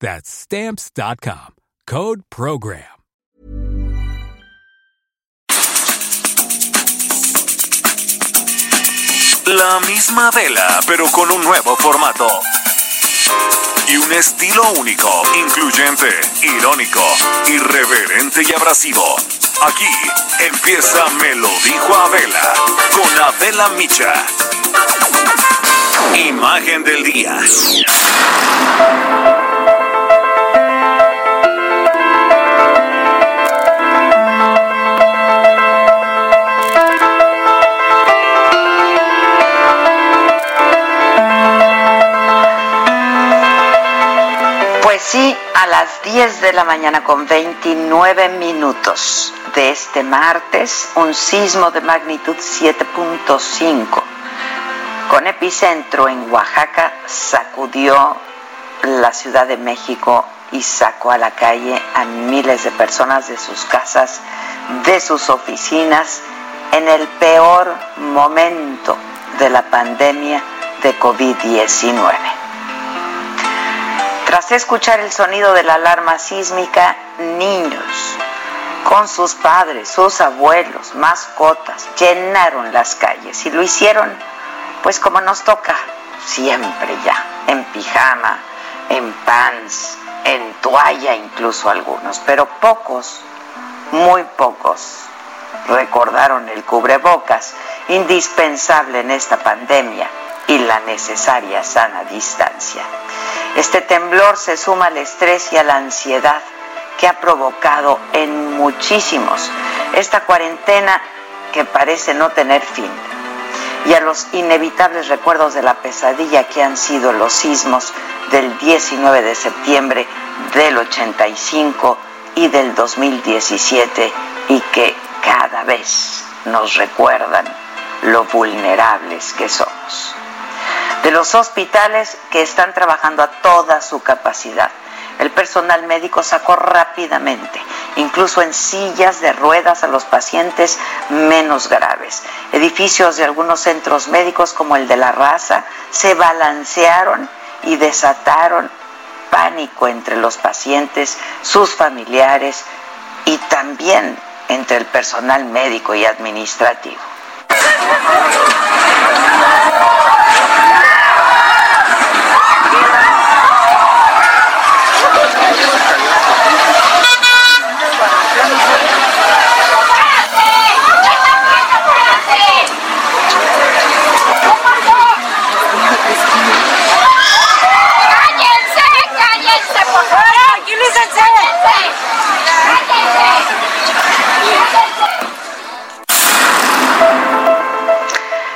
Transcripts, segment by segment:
That's stamps.com. Code program. La misma vela, pero con un nuevo formato. Y un estilo único, incluyente, irónico, irreverente y abrasivo. Aquí empieza Me lo dijo Adela con Adela Micha. Imagen del día. Pues sí, a las 10 de la mañana con 29 minutos de este martes, un sismo de magnitud 7.5 con epicentro en Oaxaca sacudió la Ciudad de México y sacó a la calle a miles de personas de sus casas, de sus oficinas, en el peor momento de la pandemia de COVID-19. Tras escuchar el sonido de la alarma sísmica, niños con sus padres, sus abuelos, mascotas, llenaron las calles y lo hicieron pues como nos toca siempre ya, en pijama, en pants, en toalla incluso algunos, pero pocos, muy pocos recordaron el cubrebocas, indispensable en esta pandemia y la necesaria sana distancia. Este temblor se suma al estrés y a la ansiedad que ha provocado en muchísimos esta cuarentena que parece no tener fin y a los inevitables recuerdos de la pesadilla que han sido los sismos del 19 de septiembre del 85 y del 2017 y que cada vez nos recuerdan lo vulnerables que somos. De los hospitales que están trabajando a toda su capacidad, el personal médico sacó rápidamente, incluso en sillas de ruedas, a los pacientes menos graves. Edificios de algunos centros médicos, como el de la raza, se balancearon y desataron pánico entre los pacientes, sus familiares y también entre el personal médico y administrativo.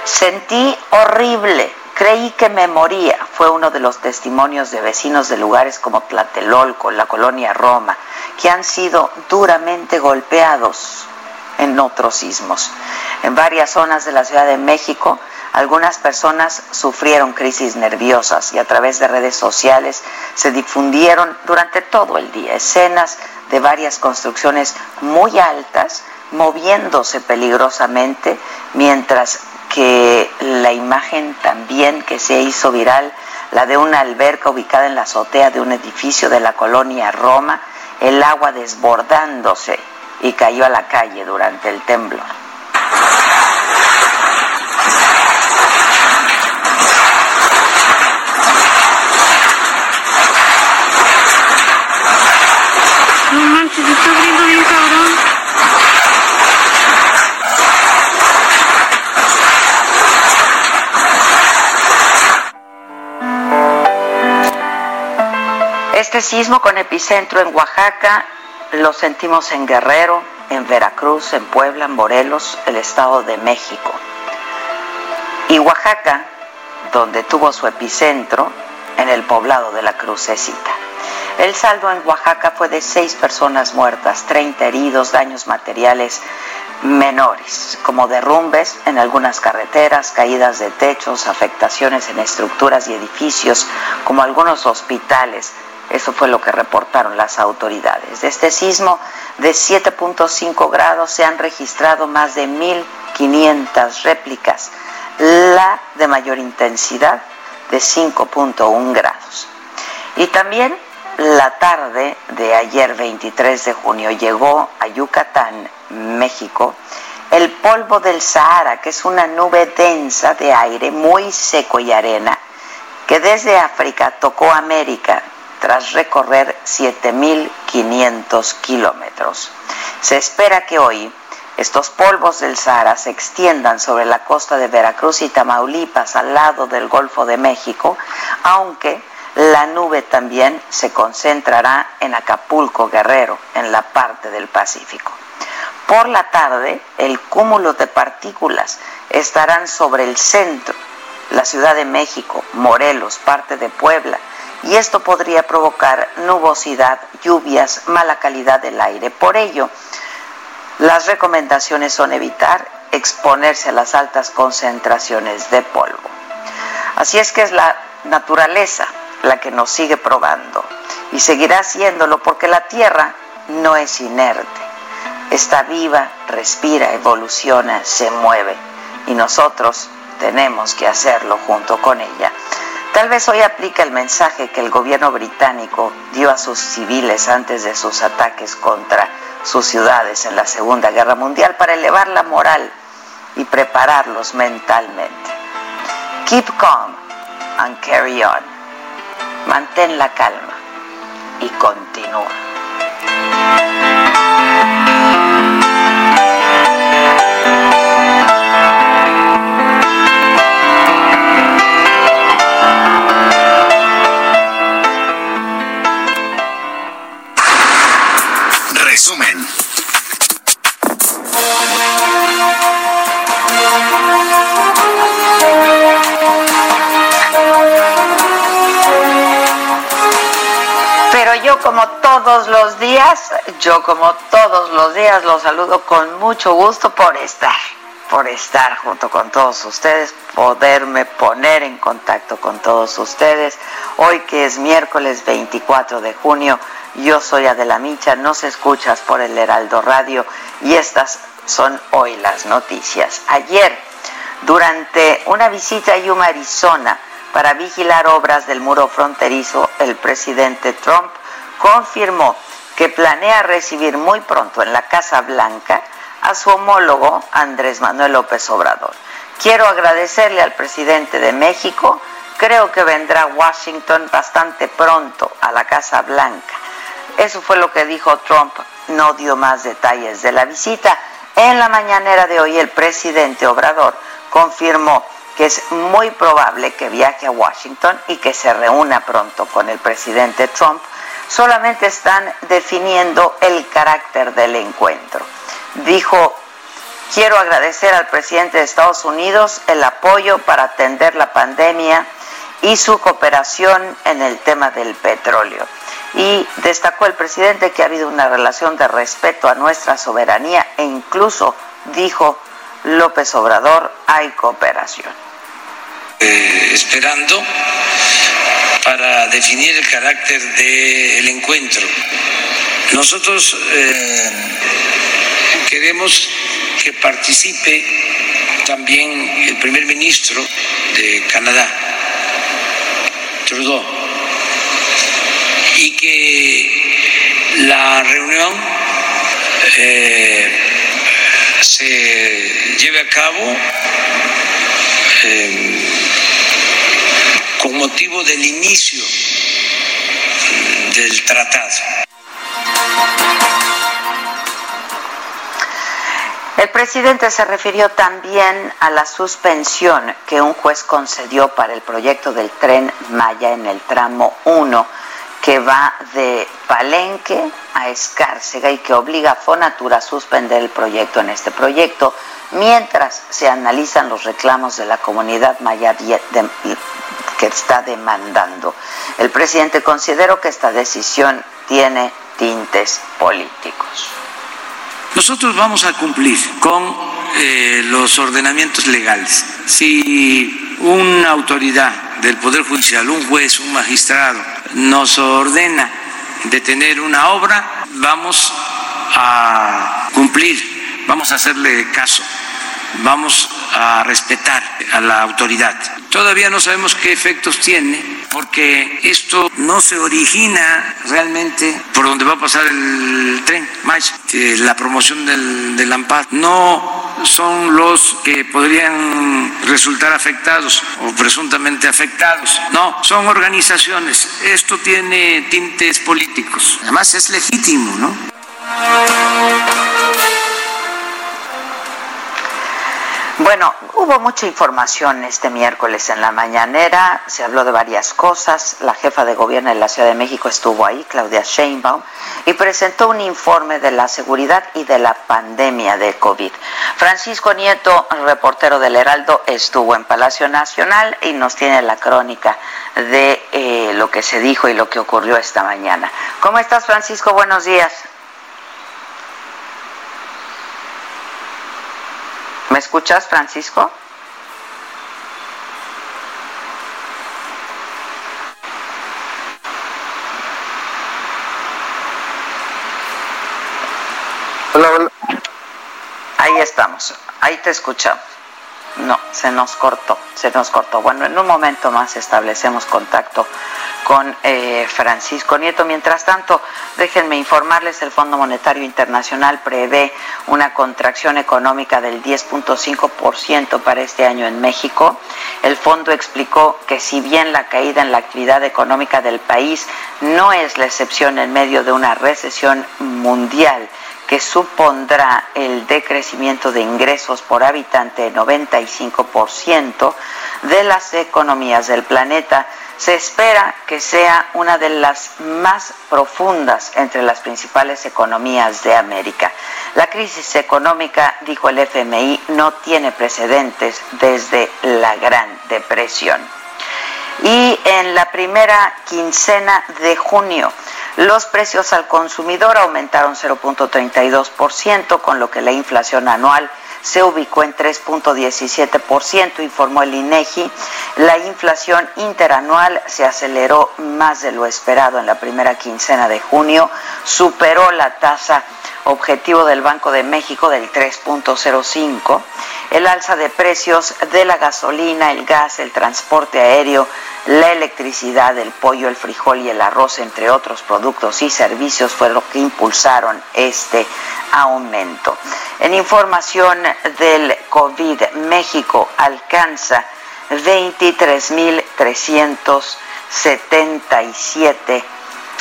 Sentí horrible, creí que me moría. Fue uno de los testimonios de vecinos de lugares como Tlatelolco, la colonia Roma, que han sido duramente golpeados en otros sismos. En varias zonas de la Ciudad de México, algunas personas sufrieron crisis nerviosas y a través de redes sociales se difundieron durante todo el día escenas de varias construcciones muy altas moviéndose peligrosamente mientras que la imagen también que se hizo viral, la de una alberca ubicada en la azotea de un edificio de la colonia Roma, el agua desbordándose y cayó a la calle durante el temblor. Este sismo con epicentro en Oaxaca lo sentimos en Guerrero, en Veracruz, en Puebla, en Morelos, el Estado de México. Y Oaxaca, donde tuvo su epicentro, en el poblado de la Crucecita. El saldo en Oaxaca fue de seis personas muertas, 30 heridos, daños materiales menores, como derrumbes en algunas carreteras, caídas de techos, afectaciones en estructuras y edificios, como algunos hospitales. Eso fue lo que reportaron las autoridades. De este sismo de 7.5 grados se han registrado más de 1.500 réplicas, la de mayor intensidad de 5.1 grados. Y también la tarde de ayer 23 de junio llegó a Yucatán, México, el polvo del Sahara, que es una nube densa de aire muy seco y arena, que desde África tocó América tras recorrer 7.500 kilómetros. Se espera que hoy estos polvos del Sahara se extiendan sobre la costa de Veracruz y Tamaulipas al lado del Golfo de México, aunque la nube también se concentrará en Acapulco, Guerrero, en la parte del Pacífico. Por la tarde, el cúmulo de partículas estarán sobre el centro, la Ciudad de México, Morelos, parte de Puebla, y esto podría provocar nubosidad, lluvias, mala calidad del aire. Por ello, las recomendaciones son evitar exponerse a las altas concentraciones de polvo. Así es que es la naturaleza la que nos sigue probando y seguirá haciéndolo porque la Tierra no es inerte. Está viva, respira, evoluciona, se mueve y nosotros tenemos que hacerlo junto con ella. Tal vez hoy aplica el mensaje que el gobierno británico dio a sus civiles antes de sus ataques contra sus ciudades en la Segunda Guerra Mundial para elevar la moral y prepararlos mentalmente. Keep calm and carry on. Mantén la calma y continúa. Como todos los días, yo como todos los días los saludo con mucho gusto por estar, por estar junto con todos ustedes, poderme poner en contacto con todos ustedes. Hoy que es miércoles 24 de junio, yo soy Adela Micha, nos escuchas por el Heraldo Radio y estas son hoy las noticias. Ayer, durante una visita a Yuma, Arizona, para vigilar obras del muro fronterizo, el presidente Trump confirmó que planea recibir muy pronto en la Casa Blanca a su homólogo Andrés Manuel López Obrador. Quiero agradecerle al presidente de México, creo que vendrá Washington bastante pronto a la Casa Blanca. Eso fue lo que dijo Trump, no dio más detalles de la visita. En la mañanera de hoy el presidente Obrador confirmó que es muy probable que viaje a Washington y que se reúna pronto con el presidente Trump solamente están definiendo el carácter del encuentro. Dijo, quiero agradecer al presidente de Estados Unidos el apoyo para atender la pandemia y su cooperación en el tema del petróleo. Y destacó el presidente que ha habido una relación de respeto a nuestra soberanía e incluso dijo López Obrador, hay cooperación. Eh, esperando para definir el carácter del encuentro. Nosotros eh, queremos que participe también el primer ministro de Canadá, Trudeau, y que la reunión eh, se lleve a cabo eh, con motivo del inicio del tratado. El presidente se refirió también a la suspensión que un juez concedió para el proyecto del tren Maya en el tramo 1 que va de Palenque a Escárcega y que obliga a Fonatura a suspender el proyecto en este proyecto mientras se analizan los reclamos de la comunidad maya que está demandando. El presidente consideró que esta decisión tiene tintes políticos. Nosotros vamos a cumplir con eh, los ordenamientos legales. Si una autoridad del Poder Judicial, un juez, un magistrado, nos ordena detener una obra, vamos a cumplir, vamos a hacerle caso, vamos a respetar a la autoridad. Todavía no sabemos qué efectos tiene porque esto no se origina realmente por donde va a pasar el tren, más la promoción del, del AMPAD. No son los que podrían resultar afectados o presuntamente afectados. No, son organizaciones. Esto tiene tintes políticos. Además es legítimo, ¿no? Bueno, hubo mucha información este miércoles en la mañanera, se habló de varias cosas, la jefa de gobierno de la Ciudad de México estuvo ahí, Claudia Sheinbaum, y presentó un informe de la seguridad y de la pandemia de COVID. Francisco Nieto, reportero del Heraldo, estuvo en Palacio Nacional y nos tiene la crónica de eh, lo que se dijo y lo que ocurrió esta mañana. ¿Cómo estás, Francisco? Buenos días. ¿Me escuchas, Francisco? Hola, hola. Ahí estamos, ahí te escuchamos. No, se nos cortó, se nos cortó. Bueno, en un momento más establecemos contacto con eh, Francisco Nieto. Mientras tanto, déjenme informarles, el Fondo Monetario Internacional prevé una contracción económica del 10.5% para este año en México. El fondo explicó que si bien la caída en la actividad económica del país no es la excepción en medio de una recesión mundial, que supondrá el decrecimiento de ingresos por habitante de 95% de las economías del planeta, se espera que sea una de las más profundas entre las principales economías de América. La crisis económica, dijo el FMI, no tiene precedentes desde la Gran Depresión. Y en la primera quincena de junio, los precios al consumidor aumentaron 0.32%, con lo que la inflación anual se ubicó en 3.17%, informó el INEGI. La inflación interanual se aceleró más de lo esperado en la primera quincena de junio, superó la tasa objetivo del Banco de México del 3.05. El alza de precios de la gasolina, el gas, el transporte aéreo, la electricidad, el pollo, el frijol y el arroz, entre otros productos y servicios, fue lo que impulsaron este aumento. En información del COVID, México alcanza 23.377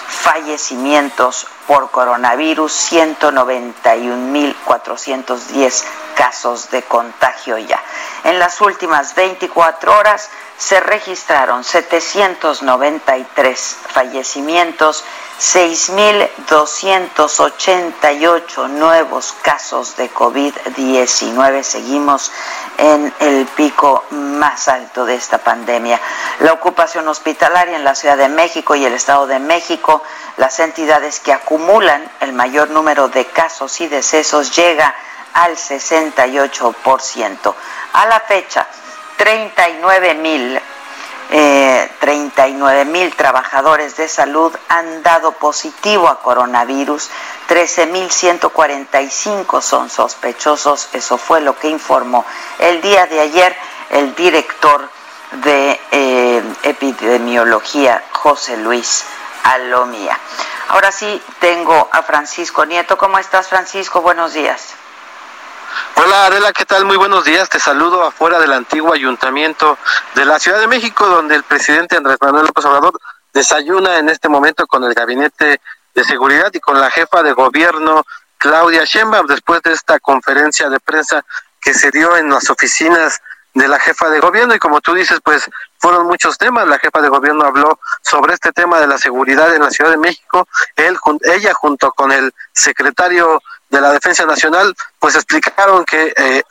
fallecimientos por coronavirus, 191.410 casos de contagio ya. En las últimas 24 horas se registraron 793 fallecimientos, 6.288 nuevos casos de COVID-19. Seguimos en el pico más alto de esta pandemia. La ocupación hospitalaria en la Ciudad de México y el Estado de México, las entidades que acumulan el mayor número de casos y decesos, llega al 68%. A la fecha, 39 mil 39 mil trabajadores de salud han dado positivo a coronavirus, 13.145 son sospechosos, eso fue lo que informó el día de ayer el director de eh, epidemiología, José Luis Alomía. Ahora sí, tengo a Francisco Nieto. ¿Cómo estás, Francisco? Buenos días. Hola Adela, ¿qué tal? Muy buenos días. Te saludo afuera del antiguo ayuntamiento de la Ciudad de México, donde el presidente Andrés Manuel López Obrador desayuna en este momento con el gabinete de seguridad y con la jefa de gobierno Claudia Sheinbaum después de esta conferencia de prensa que se dio en las oficinas de la jefa de gobierno y como tú dices, pues fueron muchos temas. La jefa de gobierno habló sobre este tema de la seguridad en la Ciudad de México. Él, ella junto con el secretario de la Defensa Nacional, pues explicaron que eh,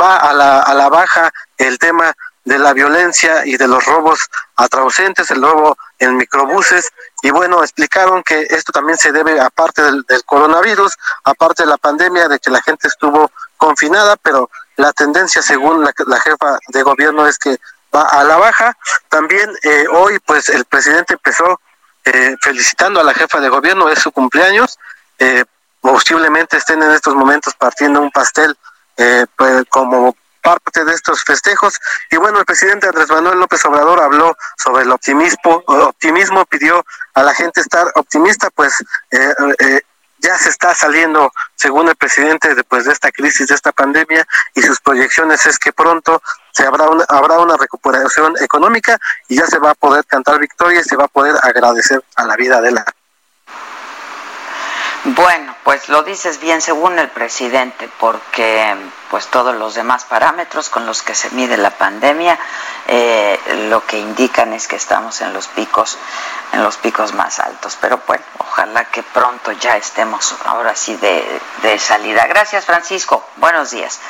va a la, a la baja el tema de la violencia y de los robos atraucentes, el robo en microbuses, y bueno, explicaron que esto también se debe, aparte del, coronavirus, aparte de la pandemia, de que la gente estuvo confinada, pero la tendencia, según la, la jefa de gobierno, es que va a la baja. También eh, hoy, pues el presidente empezó eh, felicitando a la jefa de gobierno, es su cumpleaños, eh, posiblemente estén en estos momentos partiendo un pastel pues, como parte de estos festejos. Y bueno, el presidente Andrés Manuel López Obrador habló sobre el optimismo, optimismo pidió a la gente estar optimista, pues eh, eh, ya se está saliendo, según el presidente, después de esta crisis, de esta pandemia, y sus proyecciones es que pronto se habrá una, habrá una recuperación económica y ya se va a poder cantar victoria y se va a poder agradecer a la vida de la bueno, pues lo dices bien según el presidente, porque pues todos los demás parámetros con los que se mide la pandemia eh, lo que indican es que estamos en los picos, en los picos más altos. Pero bueno, ojalá que pronto ya estemos ahora sí de, de salida. Gracias, Francisco. Buenos días.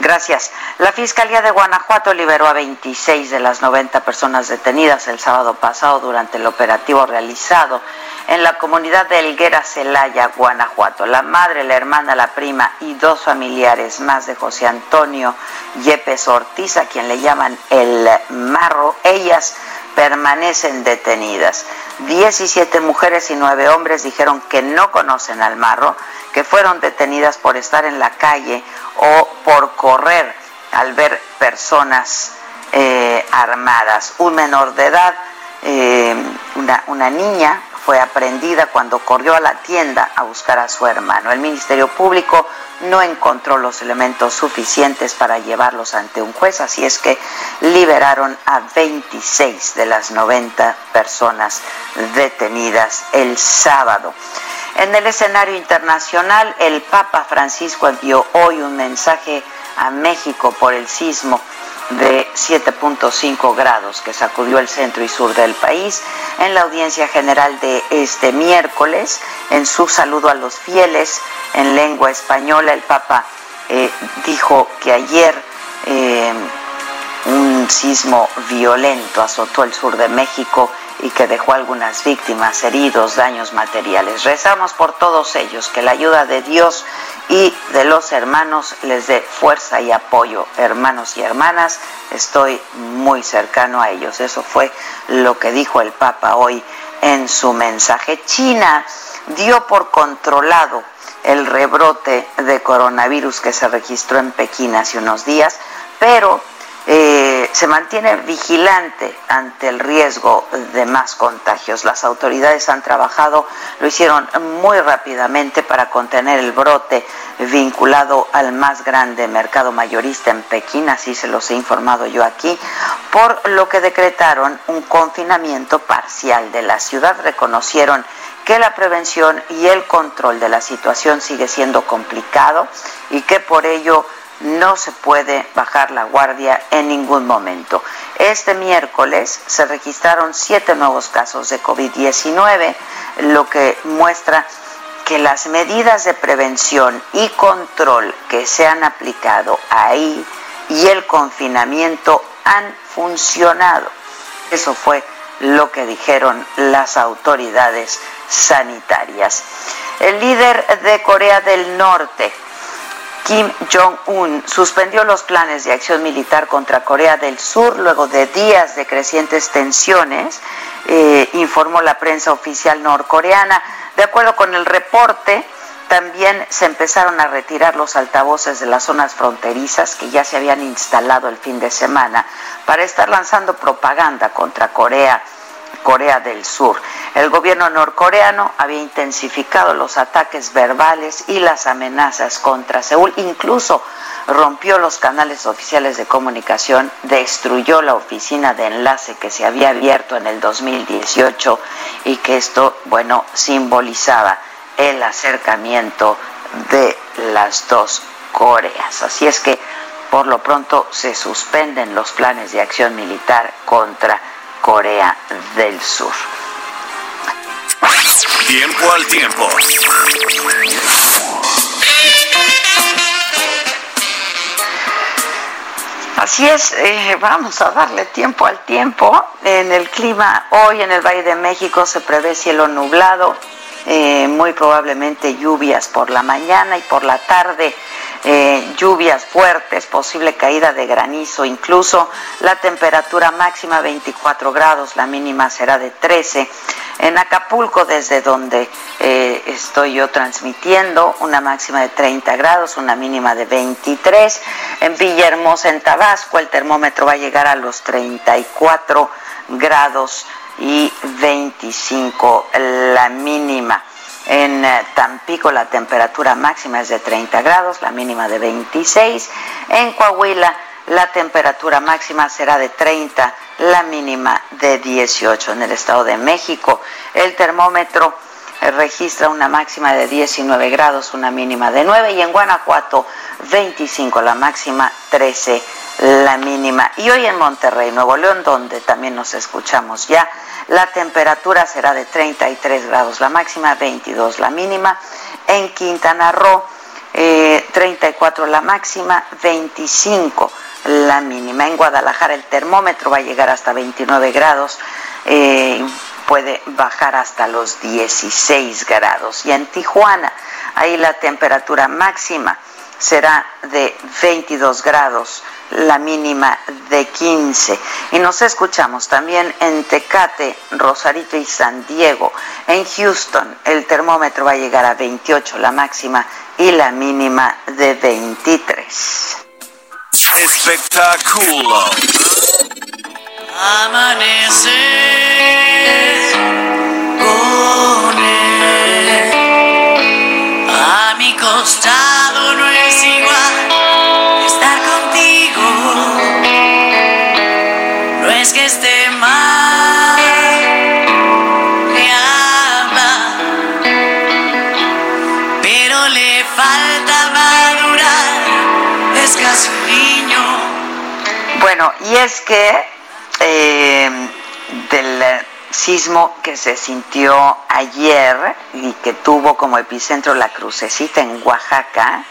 Gracias. La Fiscalía de Guanajuato liberó a 26 de las 90 personas detenidas el sábado pasado durante el operativo realizado en la comunidad de Elguera Celaya, Guanajuato. La madre, la hermana, la prima y dos familiares más de José Antonio Yepes Ortiz, a quien le llaman el Marro, ellas permanecen detenidas. 17 mujeres y 9 hombres dijeron que no conocen al Marro, que fueron detenidas por estar en la calle o por correr al ver personas eh, armadas. Un menor de edad, eh, una, una niña, fue aprendida cuando corrió a la tienda a buscar a su hermano. El Ministerio Público no encontró los elementos suficientes para llevarlos ante un juez, así es que liberaron a 26 de las 90 personas detenidas el sábado. En el escenario internacional, el Papa Francisco envió hoy un mensaje a México por el sismo de 7.5 grados que sacudió el centro y sur del país. En la audiencia general de este miércoles, en su saludo a los fieles en lengua española, el Papa eh, dijo que ayer eh, un sismo violento azotó el sur de México y que dejó algunas víctimas, heridos, daños materiales. Rezamos por todos ellos, que la ayuda de Dios y de los hermanos les dé fuerza y apoyo. Hermanos y hermanas, estoy muy cercano a ellos. Eso fue lo que dijo el Papa hoy en su mensaje. China dio por controlado el rebrote de coronavirus que se registró en Pekín hace unos días, pero eh, se mantiene vigilante ante el riesgo de más contagios. Las autoridades han trabajado, lo hicieron muy rápidamente para contener el brote vinculado al más grande mercado mayorista en Pekín, así se los he informado yo aquí, por lo que decretaron un confinamiento parcial de la ciudad. Reconocieron que la prevención y el control de la situación sigue siendo complicado y que por ello no se puede bajar la guardia en ningún momento. Este miércoles se registraron siete nuevos casos de COVID-19, lo que muestra que las medidas de prevención y control que se han aplicado ahí y el confinamiento han funcionado. Eso fue lo que dijeron las autoridades sanitarias. El líder de Corea del Norte, Kim Jong-un suspendió los planes de acción militar contra Corea del Sur luego de días de crecientes tensiones, eh, informó la prensa oficial norcoreana. De acuerdo con el reporte, también se empezaron a retirar los altavoces de las zonas fronterizas que ya se habían instalado el fin de semana para estar lanzando propaganda contra Corea Corea del Sur. El gobierno norcoreano había intensificado los ataques verbales y las amenazas contra Seúl, incluso rompió los canales oficiales de comunicación, destruyó la oficina de enlace que se había abierto en el 2018 y que esto, bueno, simbolizaba el acercamiento de las dos Coreas. Así es que por lo pronto se suspenden los planes de acción militar contra Corea del Sur. Tiempo al tiempo. Así es, eh, vamos a darle tiempo al tiempo. En el clima hoy en el Valle de México se prevé cielo nublado, eh, muy probablemente lluvias por la mañana y por la tarde. Eh, lluvias fuertes, posible caída de granizo, incluso la temperatura máxima 24 grados, la mínima será de 13. En Acapulco, desde donde eh, estoy yo transmitiendo, una máxima de 30 grados, una mínima de 23. En Villahermosa, en Tabasco, el termómetro va a llegar a los 34 grados y 25 la mínima. En eh, Tampico la temperatura máxima es de 30 grados, la mínima de 26. En Coahuila la temperatura máxima será de 30, la mínima de 18. En el Estado de México el termómetro eh, registra una máxima de 19 grados, una mínima de 9 y en Guanajuato 25, la máxima 13, la mínima. Y hoy en Monterrey, Nuevo León, donde también nos escuchamos ya, la temperatura será de 33 grados la máxima, 22 la mínima. En Quintana Roo, 34 eh, la máxima, 25 la mínima. En Guadalajara el termómetro va a llegar hasta 29 grados. Eh, puede bajar hasta los 16 grados. Y en Tijuana, ahí la temperatura máxima será de 22 grados la mínima de 15. Y nos escuchamos también en Tecate, Rosarito y San Diego. En Houston el termómetro va a llegar a 28 la máxima y la mínima de 23. Espectáculo. Amanece a Y es que eh, del sismo que se sintió ayer y que tuvo como epicentro la crucecita en Oaxaca,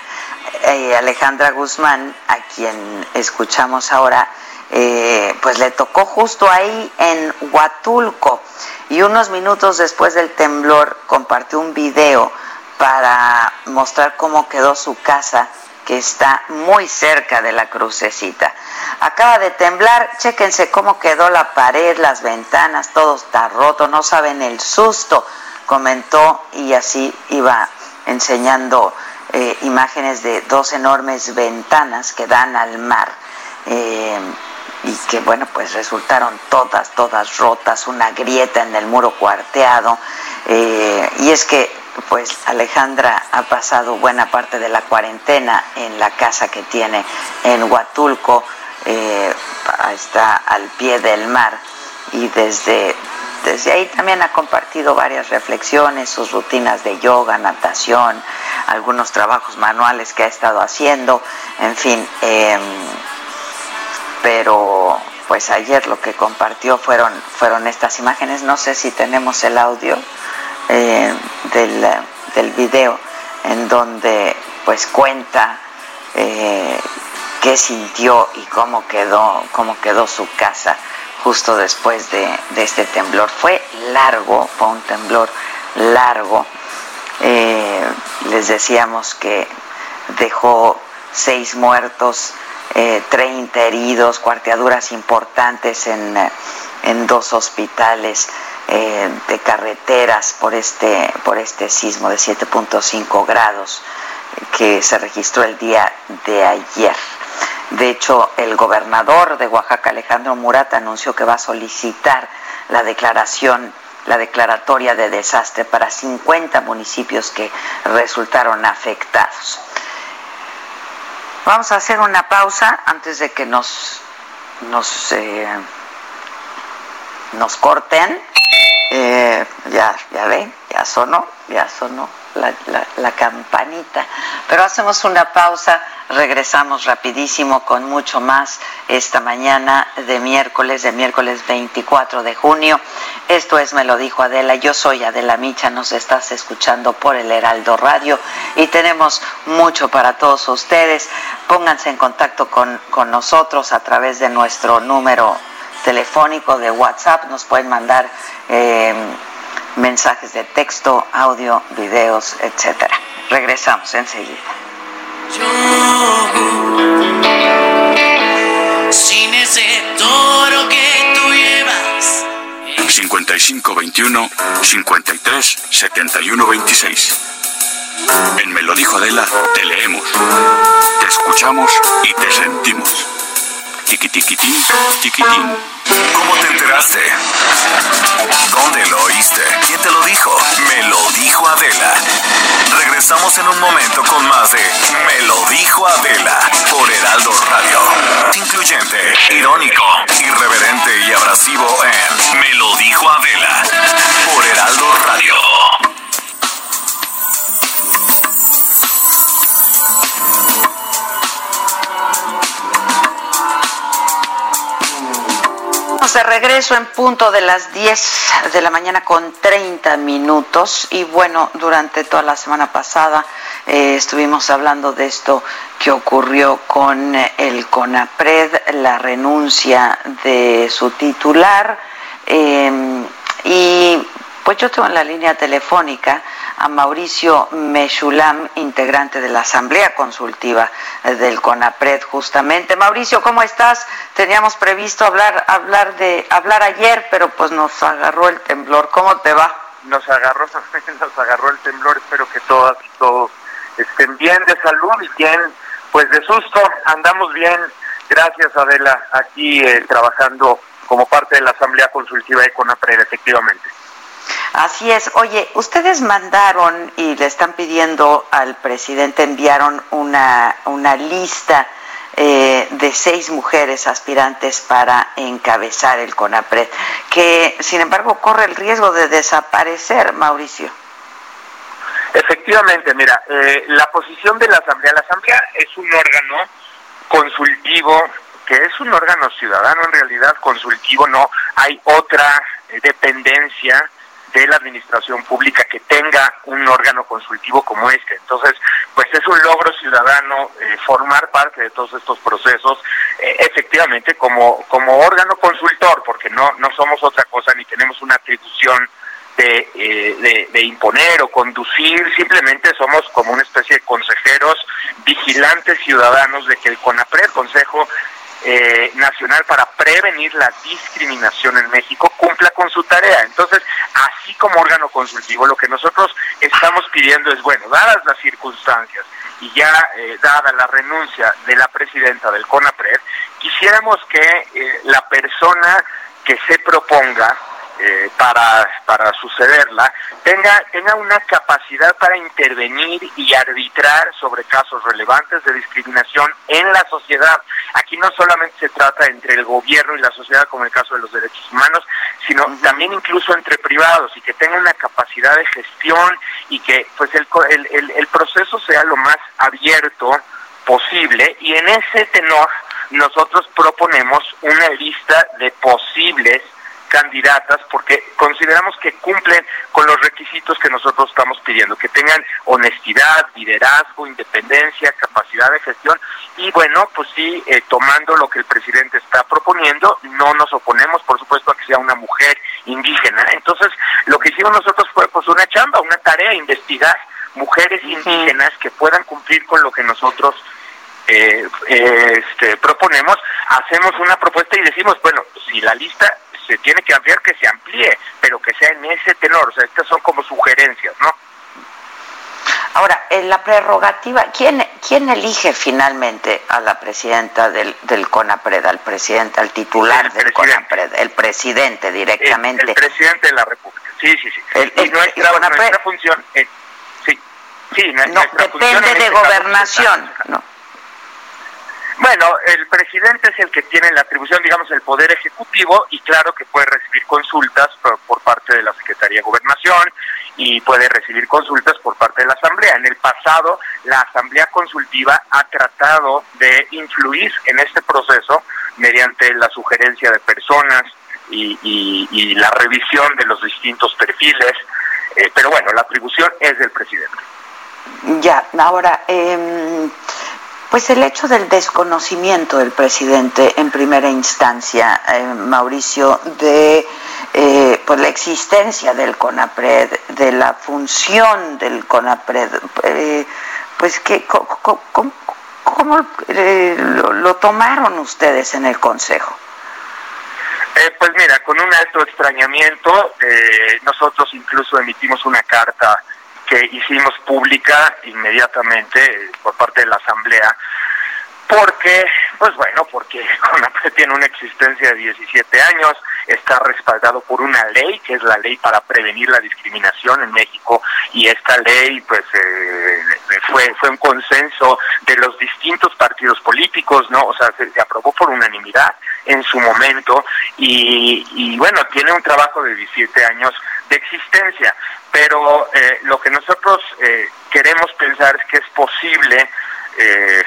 eh, Alejandra Guzmán, a quien escuchamos ahora, eh, pues le tocó justo ahí en Huatulco. Y unos minutos después del temblor compartió un video para mostrar cómo quedó su casa que está muy cerca de la crucecita. Acaba de temblar, chéquense cómo quedó la pared, las ventanas, todo está roto, no saben el susto, comentó y así iba enseñando eh, imágenes de dos enormes ventanas que dan al mar. Eh, y que bueno pues resultaron todas todas rotas una grieta en el muro cuarteado eh, y es que pues Alejandra ha pasado buena parte de la cuarentena en la casa que tiene en Huatulco eh, está al pie del mar y desde desde ahí también ha compartido varias reflexiones, sus rutinas de yoga, natación, algunos trabajos manuales que ha estado haciendo, en fin, eh, pero pues ayer lo que compartió fueron, fueron estas imágenes. No sé si tenemos el audio eh, del, del, video en donde pues cuenta eh, qué sintió y cómo quedó, cómo quedó su casa justo después de, este temblor. Fue largo, fue un temblor largo. Eh, les decíamos que dejó seis muertos, 30 eh, heridos, cuarteaduras importantes en, eh, dos hospitales eh, de carreteras por este, por este sismo de 7.5 grados que se registró el día de ayer. De hecho, el gobernador de Oaxaca, Alejandro Murat, anunció que va a solicitar la declaración, la declaratoria de desastre para 50 municipios que resultaron afectados. Vamos a hacer una pausa antes de que nos nos eh, nos corten. Eh, ya, ya ven, ya sonó, ya sonó la, la, campanita. Pero hacemos una pausa Regresamos rapidísimo con mucho más esta mañana de miércoles, de miércoles 24 de junio. Esto es Me lo dijo Adela. Yo soy Adela Micha. Nos estás escuchando por el Heraldo Radio y tenemos mucho para todos ustedes. Pónganse en contacto con, con nosotros a través de nuestro número telefónico de WhatsApp. Nos pueden mandar eh, mensajes de texto, audio, videos, etcétera. Regresamos enseguida. sin ese toro que tú llevas. 5521 53 71 26. En Me lo dijo Adela, te leemos, te escuchamos y te sentimos. Tiquitiquitín, tiquitín. ¿Cómo te enteraste? ¿Dónde lo oíste? ¿Quién te lo dijo? Me lo dijo Adela. Regresamos en un momento con más de Me lo dijo Adela por Heraldo Radio. Incluyente, irónico, irreverente y abrasivo en Me lo dijo Adela por Heraldo Radio. De regreso en punto de las 10 de la mañana con 30 minutos. Y bueno, durante toda la semana pasada eh, estuvimos hablando de esto que ocurrió con el CONAPRED, la renuncia de su titular. Eh, y pues yo tengo en la línea telefónica a Mauricio Meshulam, integrante de la Asamblea Consultiva del CONAPRED, justamente. Mauricio, ¿cómo estás? Teníamos previsto hablar, hablar de, hablar ayer, pero pues nos agarró el temblor. ¿Cómo te va? Nos agarró, nos agarró el temblor. Espero que todas y todos estén bien de salud y bien, pues de susto. Andamos bien. Gracias, Adela, aquí eh, trabajando como parte de la Asamblea Consultiva de CONAPRED, efectivamente. Así es. Oye, ustedes mandaron y le están pidiendo al presidente, enviaron una, una lista eh, de seis mujeres aspirantes para encabezar el CONAPRED, que sin embargo corre el riesgo de desaparecer, Mauricio. Efectivamente, mira, eh, la posición de la Asamblea, la Asamblea es un órgano consultivo, que es un órgano ciudadano en realidad, consultivo, no hay otra dependencia de la administración pública que tenga un órgano consultivo como este. Entonces, pues es un logro ciudadano eh, formar parte de todos estos procesos, eh, efectivamente como, como órgano consultor, porque no, no somos otra cosa ni tenemos una atribución de, eh, de, imponer o conducir, simplemente somos como una especie de consejeros, vigilantes ciudadanos de que el CONAPRED, Consejo eh, nacional para prevenir la discriminación en México cumpla con su tarea. Entonces, así como órgano consultivo, lo que nosotros estamos pidiendo es, bueno, dadas las circunstancias y ya eh, dada la renuncia de la presidenta del CONAPRED, quisiéramos que eh, la persona que se proponga eh, para, para sucederla, tenga, tenga una capacidad para intervenir y arbitrar sobre casos relevantes de discriminación en la sociedad. Aquí no solamente se trata entre el gobierno y la sociedad, como el caso de los derechos humanos, sino también incluso entre privados y que tenga una capacidad de gestión y que pues el, el, el proceso sea lo más abierto posible y en ese tenor nosotros proponemos una lista de posibles candidatas porque consideramos que cumplen con los requisitos que nosotros estamos pidiendo, que tengan honestidad, liderazgo, independencia, capacidad de gestión y bueno, pues sí, eh, tomando lo que el presidente está proponiendo, no nos oponemos, por supuesto, a que sea una mujer indígena. Entonces, lo que hicimos nosotros fue pues una chamba, una tarea, investigar mujeres indígenas que puedan cumplir con lo que nosotros eh, eh, este, proponemos, hacemos una propuesta y decimos, bueno, si la lista se tiene que ampliar, que se amplíe, pero que sea en ese tenor. O sea, estas son como sugerencias, ¿no? Ahora, en la prerrogativa, ¿quién, ¿quién elige finalmente a la presidenta del, del CONAPRED, al presidente, al titular del CONAPRED? El presidente directamente. El, presidente de la República, sí, sí, sí. y nuestra, nuestra función, es, sí, sí, no, depende de gobernación, ¿no? Bueno, el presidente es el que tiene la atribución, digamos, el poder ejecutivo y claro que puede recibir consultas por, parte de la Secretaría de Gobernación y puede recibir consultas por parte de la Asamblea. En el pasado, la Asamblea Consultiva ha tratado de influir en este proceso mediante la sugerencia de personas y, la revisión de los distintos perfiles, eh, pero bueno, la atribución es del presidente. Ya, ahora, eh, pues el hecho del desconocimiento del presidente en primera instancia, eh, Mauricio, de eh, pues la existencia del CONAPRED, de la función del CONAPRED, eh, pues que cómo, lo, tomaron ustedes en el Consejo. pues mira, con un alto extrañamiento, nosotros incluso emitimos una carta que hicimos pública inmediatamente eh, por parte de la Asamblea, porque, pues bueno, porque CONAPRED tiene una existencia de 17 años, está respaldado por una ley, que es la ley para prevenir la discriminación en México, y esta ley, pues, eh, fue, fue un consenso de los distintos partidos políticos, ¿no? O sea, se, se aprobó por unanimidad en su momento, y, y bueno, tiene un trabajo de 17 años de existencia. Pero eh, lo que nosotros eh, queremos pensar es que es posible eh,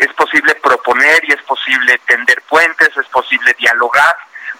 es posible proponer y es posible tender puentes, es posible dialogar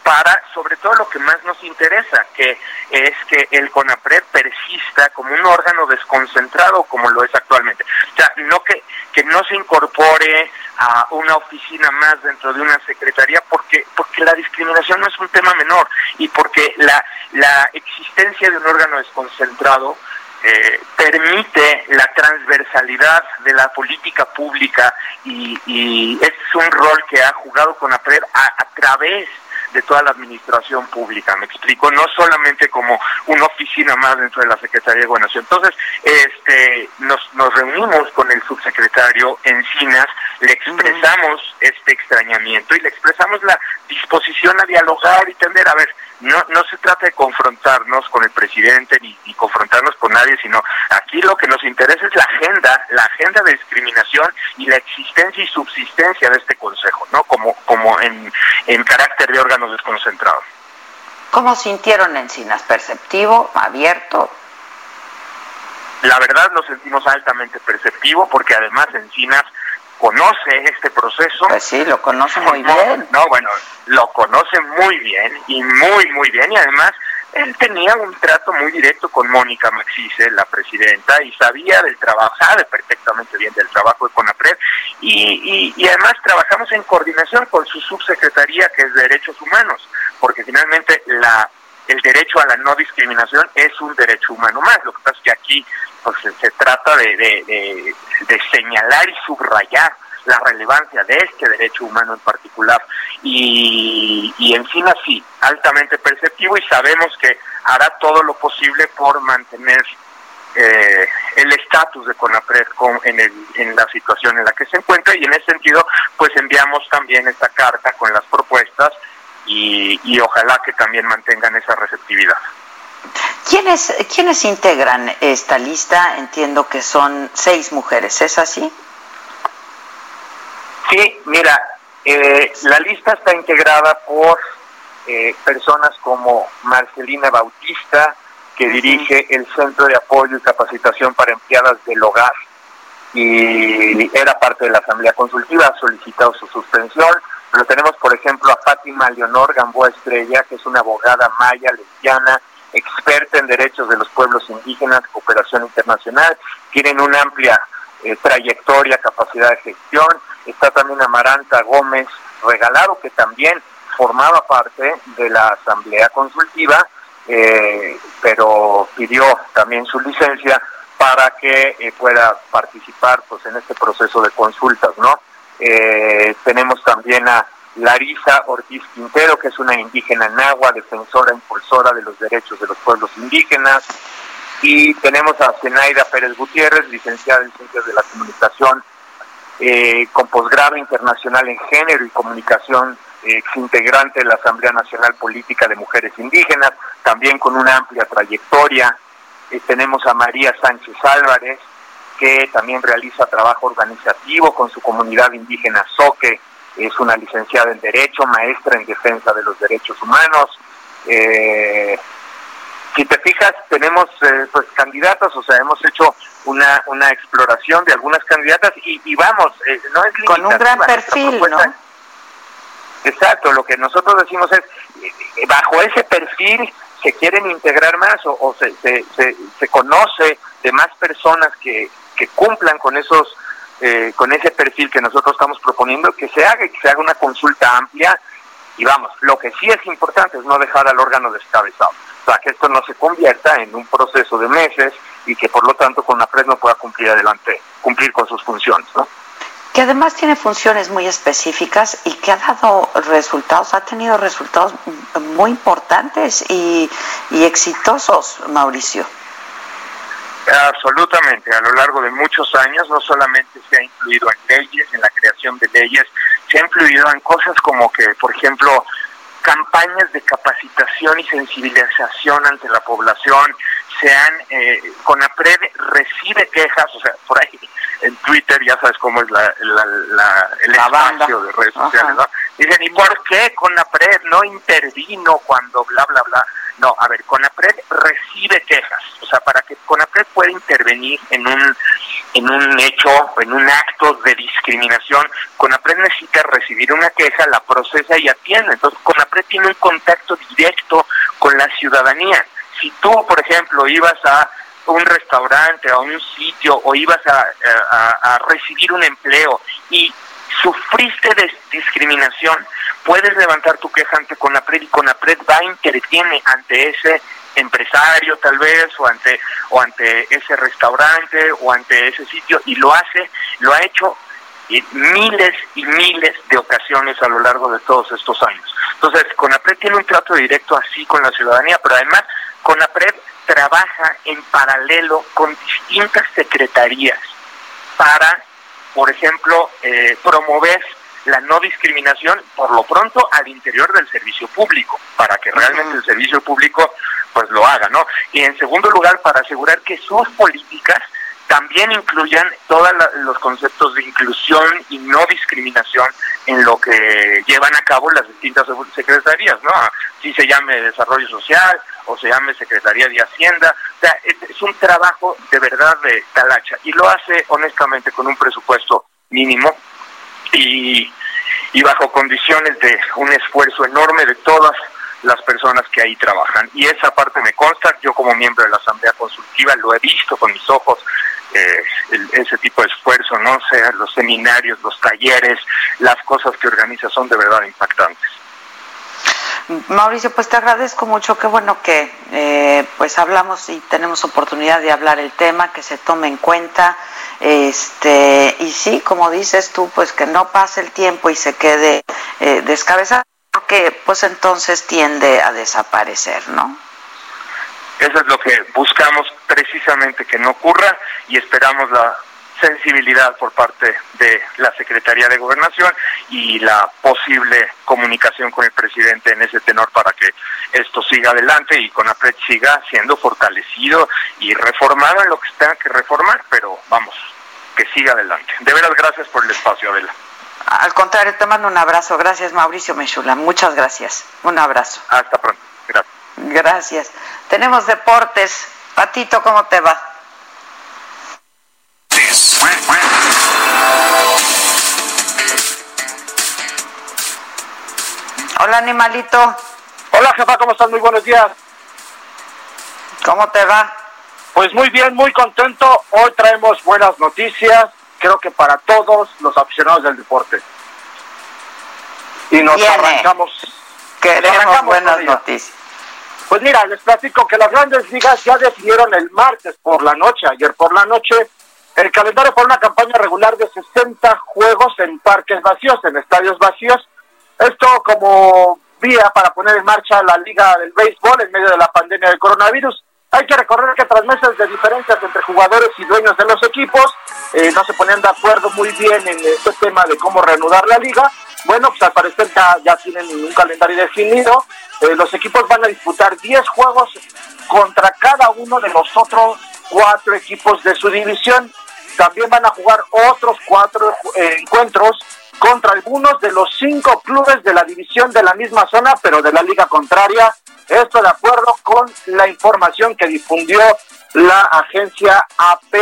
para, sobre todo lo que más nos interesa, que es que el CONAPRED persista como un órgano desconcentrado como lo es actualmente. O sea, no que, que no se incorpore a una oficina más dentro de una secretaría porque, porque la discriminación no es un tema menor y porque la, la existencia de un órgano desconcentrado eh, permite la transversalidad de la política pública y, y es un rol que ha jugado con a, a través de toda la administración pública, me explico, no solamente como una oficina más dentro de la Secretaría de Gobernación. Entonces, este, nos, nos reunimos con el subsecretario Encinas, le expresamos este extrañamiento y le expresamos la disposición a dialogar y tender, a ver, no, no se trata de confrontarnos con el presidente ni, ni, confrontarnos con nadie, sino aquí lo que nos interesa es la agenda, la agenda de discriminación y la existencia y subsistencia de este consejo, ¿no? Como, como en, en carácter de órgano desconcentrado. ¿Cómo sintieron Encinas? ¿Perceptivo? ¿Abierto? La verdad lo sentimos altamente perceptivo porque además Encinas conoce este proceso. Pues sí, lo conoce muy bien. No, bueno, lo conoce muy bien y muy, muy bien y además él tenía un trato muy directo con Mónica Maxice, la presidenta, y sabía del trabajo, sabe perfectamente bien del trabajo de CONAPRED, y, y, además trabajamos en coordinación con su subsecretaría, que es Derechos Humanos, porque finalmente la el derecho a la no discriminación es un derecho humano más. Lo que pasa es que aquí pues, se trata de, señalar y subrayar la relevancia de este derecho humano en particular. Y, y encima sí, altamente perceptivo y sabemos que hará todo lo posible por mantener eh, el estatus de CONAPRED en, el, en la situación en la que se encuentra y en ese sentido pues enviamos también esta carta con las propuestas y, y ojalá que también mantengan esa receptividad. ¿Quiénes, ¿Quiénes integran esta lista? Entiendo que son seis mujeres, ¿es así? Sí, mira, eh, la lista está integrada por eh, personas como Marcelina Bautista, que dirige el Centro de Apoyo y Capacitación para Empleadas del Hogar y era parte de la Asamblea Consultiva, ha solicitado su suspensión. Pero tenemos, por ejemplo, a Fátima Leonor Gamboa Estrella, que es una abogada maya, lesbiana, experta en derechos de los pueblos indígenas, cooperación internacional, tienen una amplia eh, trayectoria, capacidad de gestión. Está también Amaranta Gómez Regalado, que también formaba parte de la Asamblea Consultiva, eh, pero pidió también su licencia para que eh, pueda participar pues en este proceso de consultas, ¿no? Tenemos también a Larisa Ortiz Quintero, que es una indígena nahua, defensora, impulsora de los derechos de los pueblos indígenas. Y tenemos a Zenaida Pérez Gutiérrez, licenciada en Ciencias de la Comunicación, eh, con posgrado internacional en género y comunicación, ex integrante de la Asamblea Nacional Política de Mujeres Indígenas, también con una amplia trayectoria. Eh, tenemos a María Sánchez Álvarez, que también realiza trabajo organizativo con su comunidad indígena Soque, es una licenciada en Derecho, maestra en defensa de los derechos humanos. Eh, si te fijas, tenemos eh, pues candidatas, o sea, hemos hecho una, una exploración de algunas candidatas y, vamos, eh, no es Con un gran perfil, ¿no? Exacto, lo que nosotros decimos es, eh, bajo ese perfil se quieren integrar más o, se, se, se, conoce de más personas que, que cumplan con esos eh, con ese perfil que nosotros estamos proponiendo, que se haga, que se haga una consulta amplia y vamos, lo que sí es importante es no dejar al órgano descabezado, o sea, que esto no se convierta en un proceso de meses y que por lo tanto con la PRED no pueda cumplir adelante, cumplir con sus funciones, ¿no? que además tiene funciones muy específicas y que ha dado resultados, ha tenido resultados muy importantes y exitosos, Mauricio. Absolutamente, a lo largo de muchos años no solamente se ha influido en leyes, en la creación de leyes, se ha influido en cosas como que, por ejemplo, campañas de capacitación y sensibilización ante la población, se han, eh, CONAPRED recibe quejas, o sea, por ahí en Twitter ya sabes cómo es la, la, el espacio de redes sociales, ¿no? Dicen, ¿y por qué CONAPRED no intervino cuando bla, bla, bla? No, a ver, CONAPRED recibe quejas, o sea, para que CONAPRED pueda intervenir en un, en un hecho, en un acto de discriminación, CONAPRED necesita recibir una queja, la procesa y atiende. Entonces, CONAPRED tiene un contacto directo con la ciudadanía. Si tú, por ejemplo, ibas a un restaurante, a un sitio, o ibas a, a recibir un empleo y sufriste de discriminación, puedes levantar tu queja ante CONAPRED y CONAPRED va, interviene ante ese empresario tal vez o ante o ante ese restaurante o ante ese sitio y lo hace, lo ha hecho miles y miles de ocasiones a lo largo de todos estos años. Entonces, CONAPRED tiene un trato directo así con la ciudadanía, pero además CONAPRED trabaja en paralelo con distintas secretarías para por ejemplo, eh, promover la no discriminación, por lo pronto, al interior del servicio público, para que realmente el servicio público pues lo haga, ¿no? Y en segundo lugar, para asegurar que sus políticas también incluyan todos los conceptos de inclusión y no discriminación en lo que llevan a cabo las distintas secretarías, ¿no? Si se llame Desarrollo Social o se llame Secretaría de Hacienda, o sea, es un trabajo de verdad de talacha y lo hace honestamente con un presupuesto mínimo y, y bajo condiciones de un esfuerzo enorme de todas las personas que ahí trabajan. Y esa parte me consta, yo como miembro de la Asamblea Consultiva lo he visto con mis ojos, eh, ese tipo de esfuerzo, ¿no? sea, los seminarios, los talleres, las cosas que organiza son de verdad impactantes. Mauricio, pues te agradezco mucho, qué bueno que eh, pues hablamos y tenemos oportunidad de hablar el tema, que se tome en cuenta, este y sí, como dices tú, pues que no pase el tiempo y se quede eh, descabezado, porque pues entonces tiende a desaparecer, ¿no? Eso es lo que buscamos precisamente que no ocurra y esperamos la sensibilidad por parte de la Secretaría de Gobernación y la posible comunicación con el presidente en ese tenor para que esto siga adelante y con APRED siga siendo fortalecido y reformado en lo que se tenga que reformar, pero vamos, que siga adelante. De veras, gracias por el espacio, Adela. Al contrario, te mando un abrazo. Gracias, Mauricio Mechula. Muchas gracias. Un abrazo. Hasta pronto. Gracias. Gracias. Tenemos deportes. Patito, ¿cómo te va? Hola, animalito. Hola, jefa, ¿cómo estás? Muy buenos días. ¿Cómo te va? Pues muy bien, muy contento. Hoy traemos buenas noticias, creo que para todos los aficionados del deporte. Y nos arrancamos. Queremos buenas noticias. Pues mira, les platico que las grandes ligas ya decidieron el martes por la noche, ayer por la noche, el calendario para una campaña regular de 60 juegos en parques vacíos, en estadios vacíos. Esto como vía para poner en marcha la Liga del Béisbol en medio de la pandemia del coronavirus. Hay que recordar que tras meses de diferencias entre jugadores y dueños de los equipos, eh, no se ponían de acuerdo muy bien en este tema de cómo reanudar la liga. Bueno, pues al parecer ya, tienen un calendario definido. Eh, los equipos van a disputar 10 juegos contra cada uno de los otros cuatro equipos de su división. también van a jugar otros cuatro eh, encuentros contra algunos de los cinco clubes de la división de la misma zona, pero de la liga contraria. Esto de acuerdo con la información que difundió la agencia AP.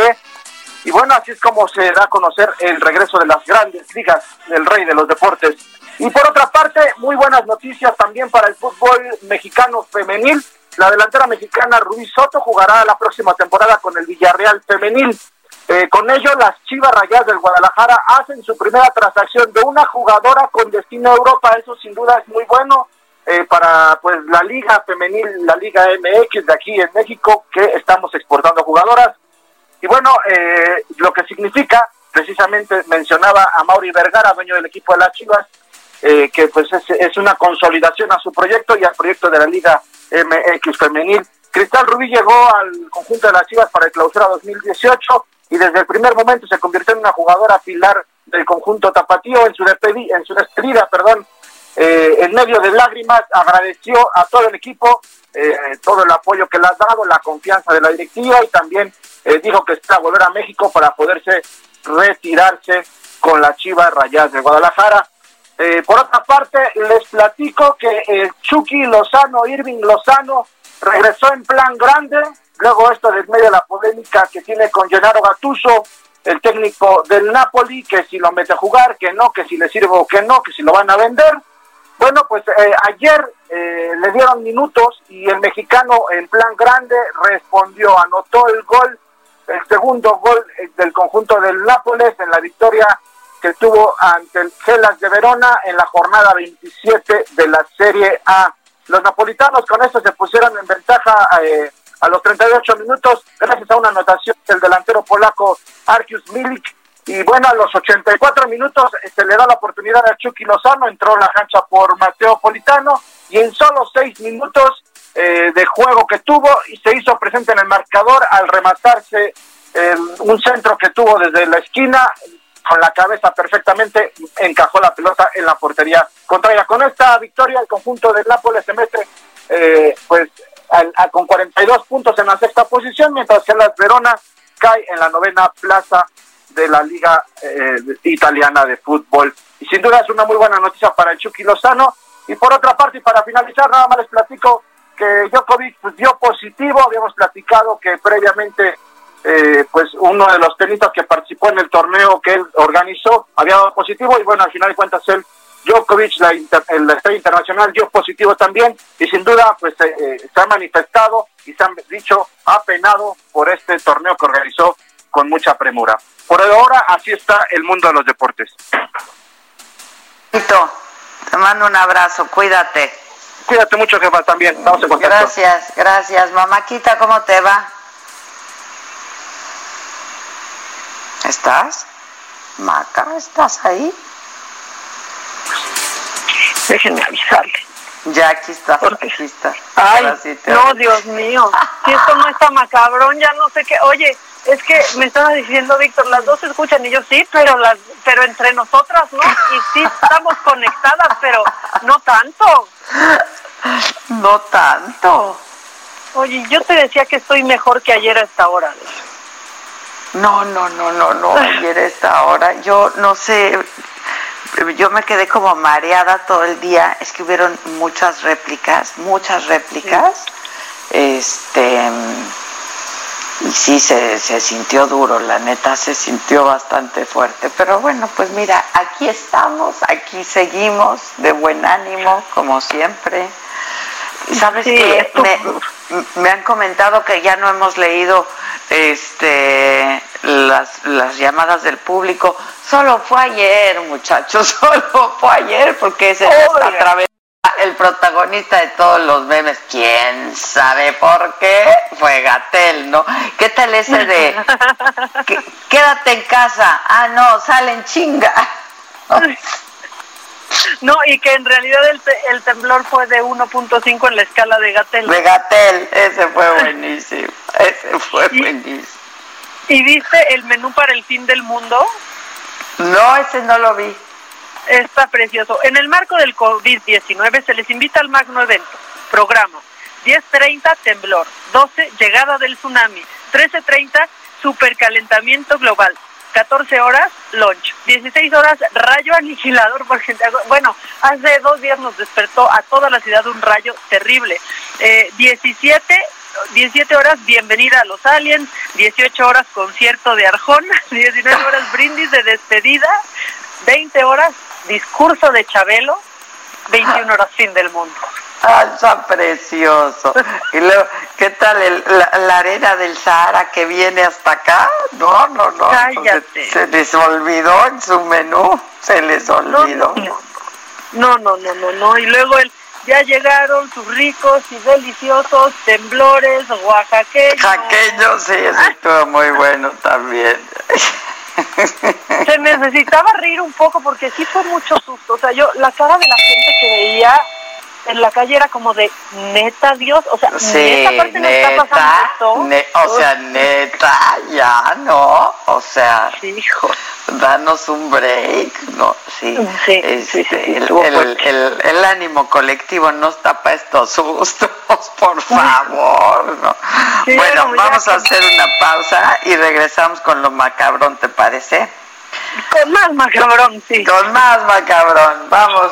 Y bueno, así es como se da a conocer el regreso de las grandes ligas del rey de los deportes. Y por otra parte, muy buenas noticias también para el fútbol mexicano femenil. La delantera mexicana Ruiz Soto jugará la próxima temporada con el Villarreal femenil. Eh, con ello, las Chivas Rayadas del Guadalajara hacen su primera transacción de una jugadora con destino a Europa. Eso sin duda es muy bueno eh, para pues la liga femenil, la liga MX de aquí en México, que estamos exportando jugadoras. Y bueno, eh, lo que significa, precisamente mencionaba a Mauri Vergara, dueño del equipo de las Chivas, eh, que pues es, es, una consolidación a su proyecto y al proyecto de la Liga MX Femenil. Cristal Rubí llegó al conjunto de las Chivas para el clausura 2018 y desde el primer momento se convirtió en una jugadora pilar del conjunto tapatío en su, en su despedida, perdón, eh, en medio de lágrimas agradeció a todo el equipo eh, todo el apoyo que le ha dado, la confianza de la directiva y también eh, dijo que está a volver a México para poderse retirarse con la Chivas Rayadas de Guadalajara. Eh, por otra parte, les platico que el Chucky Lozano, Irving Lozano, regresó en plan grande, luego esto desde medio de la polémica que tiene con Gennaro Gattuso, el técnico del Napoli, que si lo mete a jugar, que no, que si le sirve o que no, que si lo van a vender. Bueno, pues eh, ayer eh, le dieron minutos y el mexicano en plan grande respondió, anotó el gol, el segundo gol del conjunto del Nápoles en la victoria que tuvo ante el Gelas de Verona en la jornada 27 de la Serie A. Los napolitanos con esto se pusieron en ventaja eh, a los 38 minutos gracias a una anotación del delantero polaco Arkius Milik. Y bueno, a los 84 minutos eh, se le da la oportunidad a Chucky Lozano, entró en la cancha por Mateo Politano y en solo seis minutos eh, de juego que tuvo y se hizo presente en el marcador al rematarse eh, un centro que tuvo desde la esquina, con la cabeza perfectamente encajó la pelota en la portería contraria. Con esta victoria el conjunto del Nápoles se mete eh, pues a, con 42 puntos en la sexta posición, mientras que la Verona cae en la novena plaza de la Liga eh, Italiana de Fútbol. Y sin duda es una muy buena noticia para el Chucky Lozano. Y por otra parte, y para finalizar, nada más les platico que Djokovic pues, dio positivo, habíamos platicado que previamente eh, pues uno de los tenistas que participó en el torneo que él organizó había dado positivo y bueno, al final de cuentas él, Djokovic, la, la estrella internacional, dio positivo también y sin duda pues eh, eh, se ha manifestado y se han dicho apenado por este torneo que organizó con mucha premura. Por ahora así está el mundo de los deportes. Te mando un abrazo, cuídate. Cuídate mucho, jefa, también. Estamos en contacto. Gracias, gracias. Mamáquita, ¿cómo te va? ¿Estás? Maca, ¿estás ahí? Déjenme avisarle. Ya aquí está, Porque- aquí está. Ay, sí no. Dios mío. Si esto no está macabrón, ya no sé qué. Oye, es que me estaba diciendo Víctor, las dos se escuchan y yo sí, pero las, pero entre nosotras no. Y sí estamos conectadas, pero no tanto. No tanto. Oye, yo te decía que estoy mejor que ayer a esta hora. No, no, no, no, no. Ayer a esta hora, yo no sé, yo me quedé como mareada todo el día. Es que hubieron muchas réplicas, muchas réplicas. Este. Y sí, se, se sintió duro, la neta, se sintió bastante fuerte. Pero bueno, pues mira, aquí estamos, aquí seguimos, de buen ánimo, como siempre. Sabes Sí, que me, me han comentado que ya no hemos leído este las, las llamadas del público. Solo fue ayer, muchachos, solo fue ayer, porque ese está otra vez el protagonista de todos los memes. ¿Quién sabe por qué? Fue Gatel, ¿no? ¿Qué tal ese de quédate en casa? Ah, no, salen chinga. No, y que en realidad el, te- el temblor fue de 1.5 en la escala de Gatel. De Gatel, ese fue buenísimo. Ese fue Y- buenísimo. ¿Y viste el menú para el fin del mundo? No, ese no lo vi. Está precioso. En el marco del COVID-19 se les invita al magno evento. Programa. 10.30 temblor. 12 llegada del tsunami. 13.30 supercalentamiento global. 14 horas, lunch. 16 horas, rayo aniquilador, porque, bueno, hace dos días nos despertó a toda la ciudad un rayo terrible. Eh, 17 17 horas bienvenida a los aliens, 18 horas concierto de Arjona, 19 horas brindis de despedida, 20 horas discurso de Chabelo, 21 horas fin del mundo. Ah, está precioso. Y luego, ¿qué tal el- la, la arena del Sahara que viene hasta acá? No, no, no. Cállate. Se, se les olvidó en su menú. Se les olvidó. No, no, no, no, no. Y luego el, ya llegaron sus ricos y deliciosos temblores oaxaqueños. Jaqueño, sí, eso estuvo muy bueno también. Se necesitaba reír un poco porque sí fue mucho susto. O sea, yo, la cara de la gente que veía en la calle era como de, neta Dios, o sea, Sí, neta parte no está pasando neta, esto. ne- o sea, neta, ya, ¿no? O sea, hijo. danos un break, ¿no? Sí, Sí, este, sí, sí, sí, el, el- el- el ánimo colectivo no está para estos sustos, por favor, ¿no? Sí, bueno, vamos a hacer una pausa y regresamos con lo macabrón, ¿te parece? Con más macabrón, sí. Con más macabrón, vamos,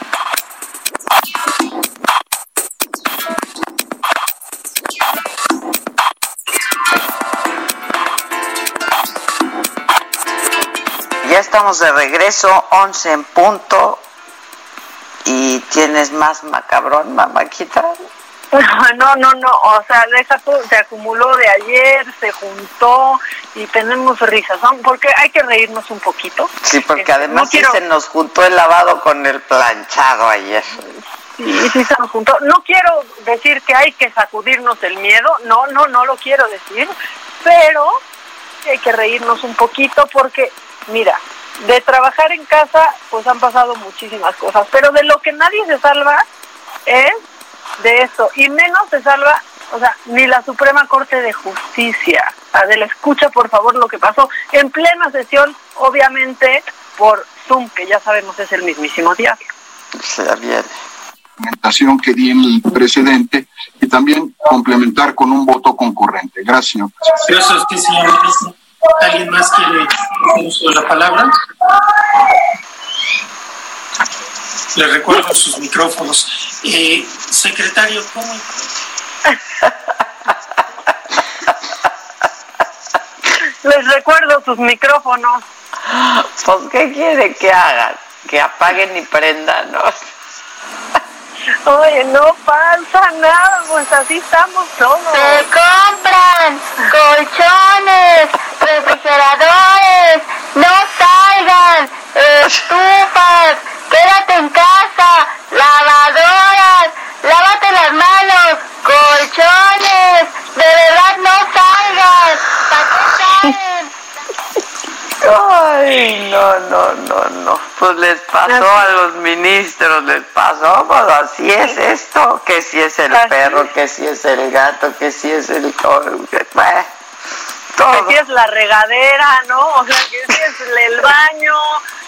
Ya estamos de regreso, 11 en punto. ¿Y tienes más macabrón, mamáquita? No, no, no, o sea, deja tú, se acumuló de ayer, se juntó y tenemos risas, ¿no? Porque hay que reírnos un poquito. Sí, porque Este, además no quiero- sí se nos juntó el lavado con el planchado ayer. Sí, sí se nos juntó. No quiero decir que hay que sacudirnos el miedo, no, no, no lo quiero decir, pero hay que reírnos un poquito porque, mira, de trabajar en casa, pues han pasado muchísimas cosas, pero de lo que nadie se salva es de esto, y menos se salva, o sea, ni la Suprema Corte de Justicia. Adela, escucha por favor lo que pasó en plena sesión, obviamente por Zoom, que ya sabemos es el mismísimo diablo. Se viene. que di en el precedente y también complementar con un voto concurrente. Gracias, señor presidente. Gracias señor ministro. ¿Alguien más quiere hacer uso de la palabra? Le recuerdo sus micrófonos. Eh, secretario, ¿cómo? Les recuerdo sus micrófonos. Pues, ¿qué quiere que hagan? Que apaguen y prendan, ¿no? Oye, no pasa nada, pues así estamos todos. Se compran colchones, refrigeradores, no salgan, estufas, quédate en casa, lavadoras, lávate las manos, colchones, de verdad no salgas, ¿para qué salen? Ay, no, no, no, no. Pues les pasó a los ministros, les pasó, pues así es esto, que si es el Así perro, que si es el gato, que si es el... todo. Que si es la regadera, ¿no? O sea, que si es el baño.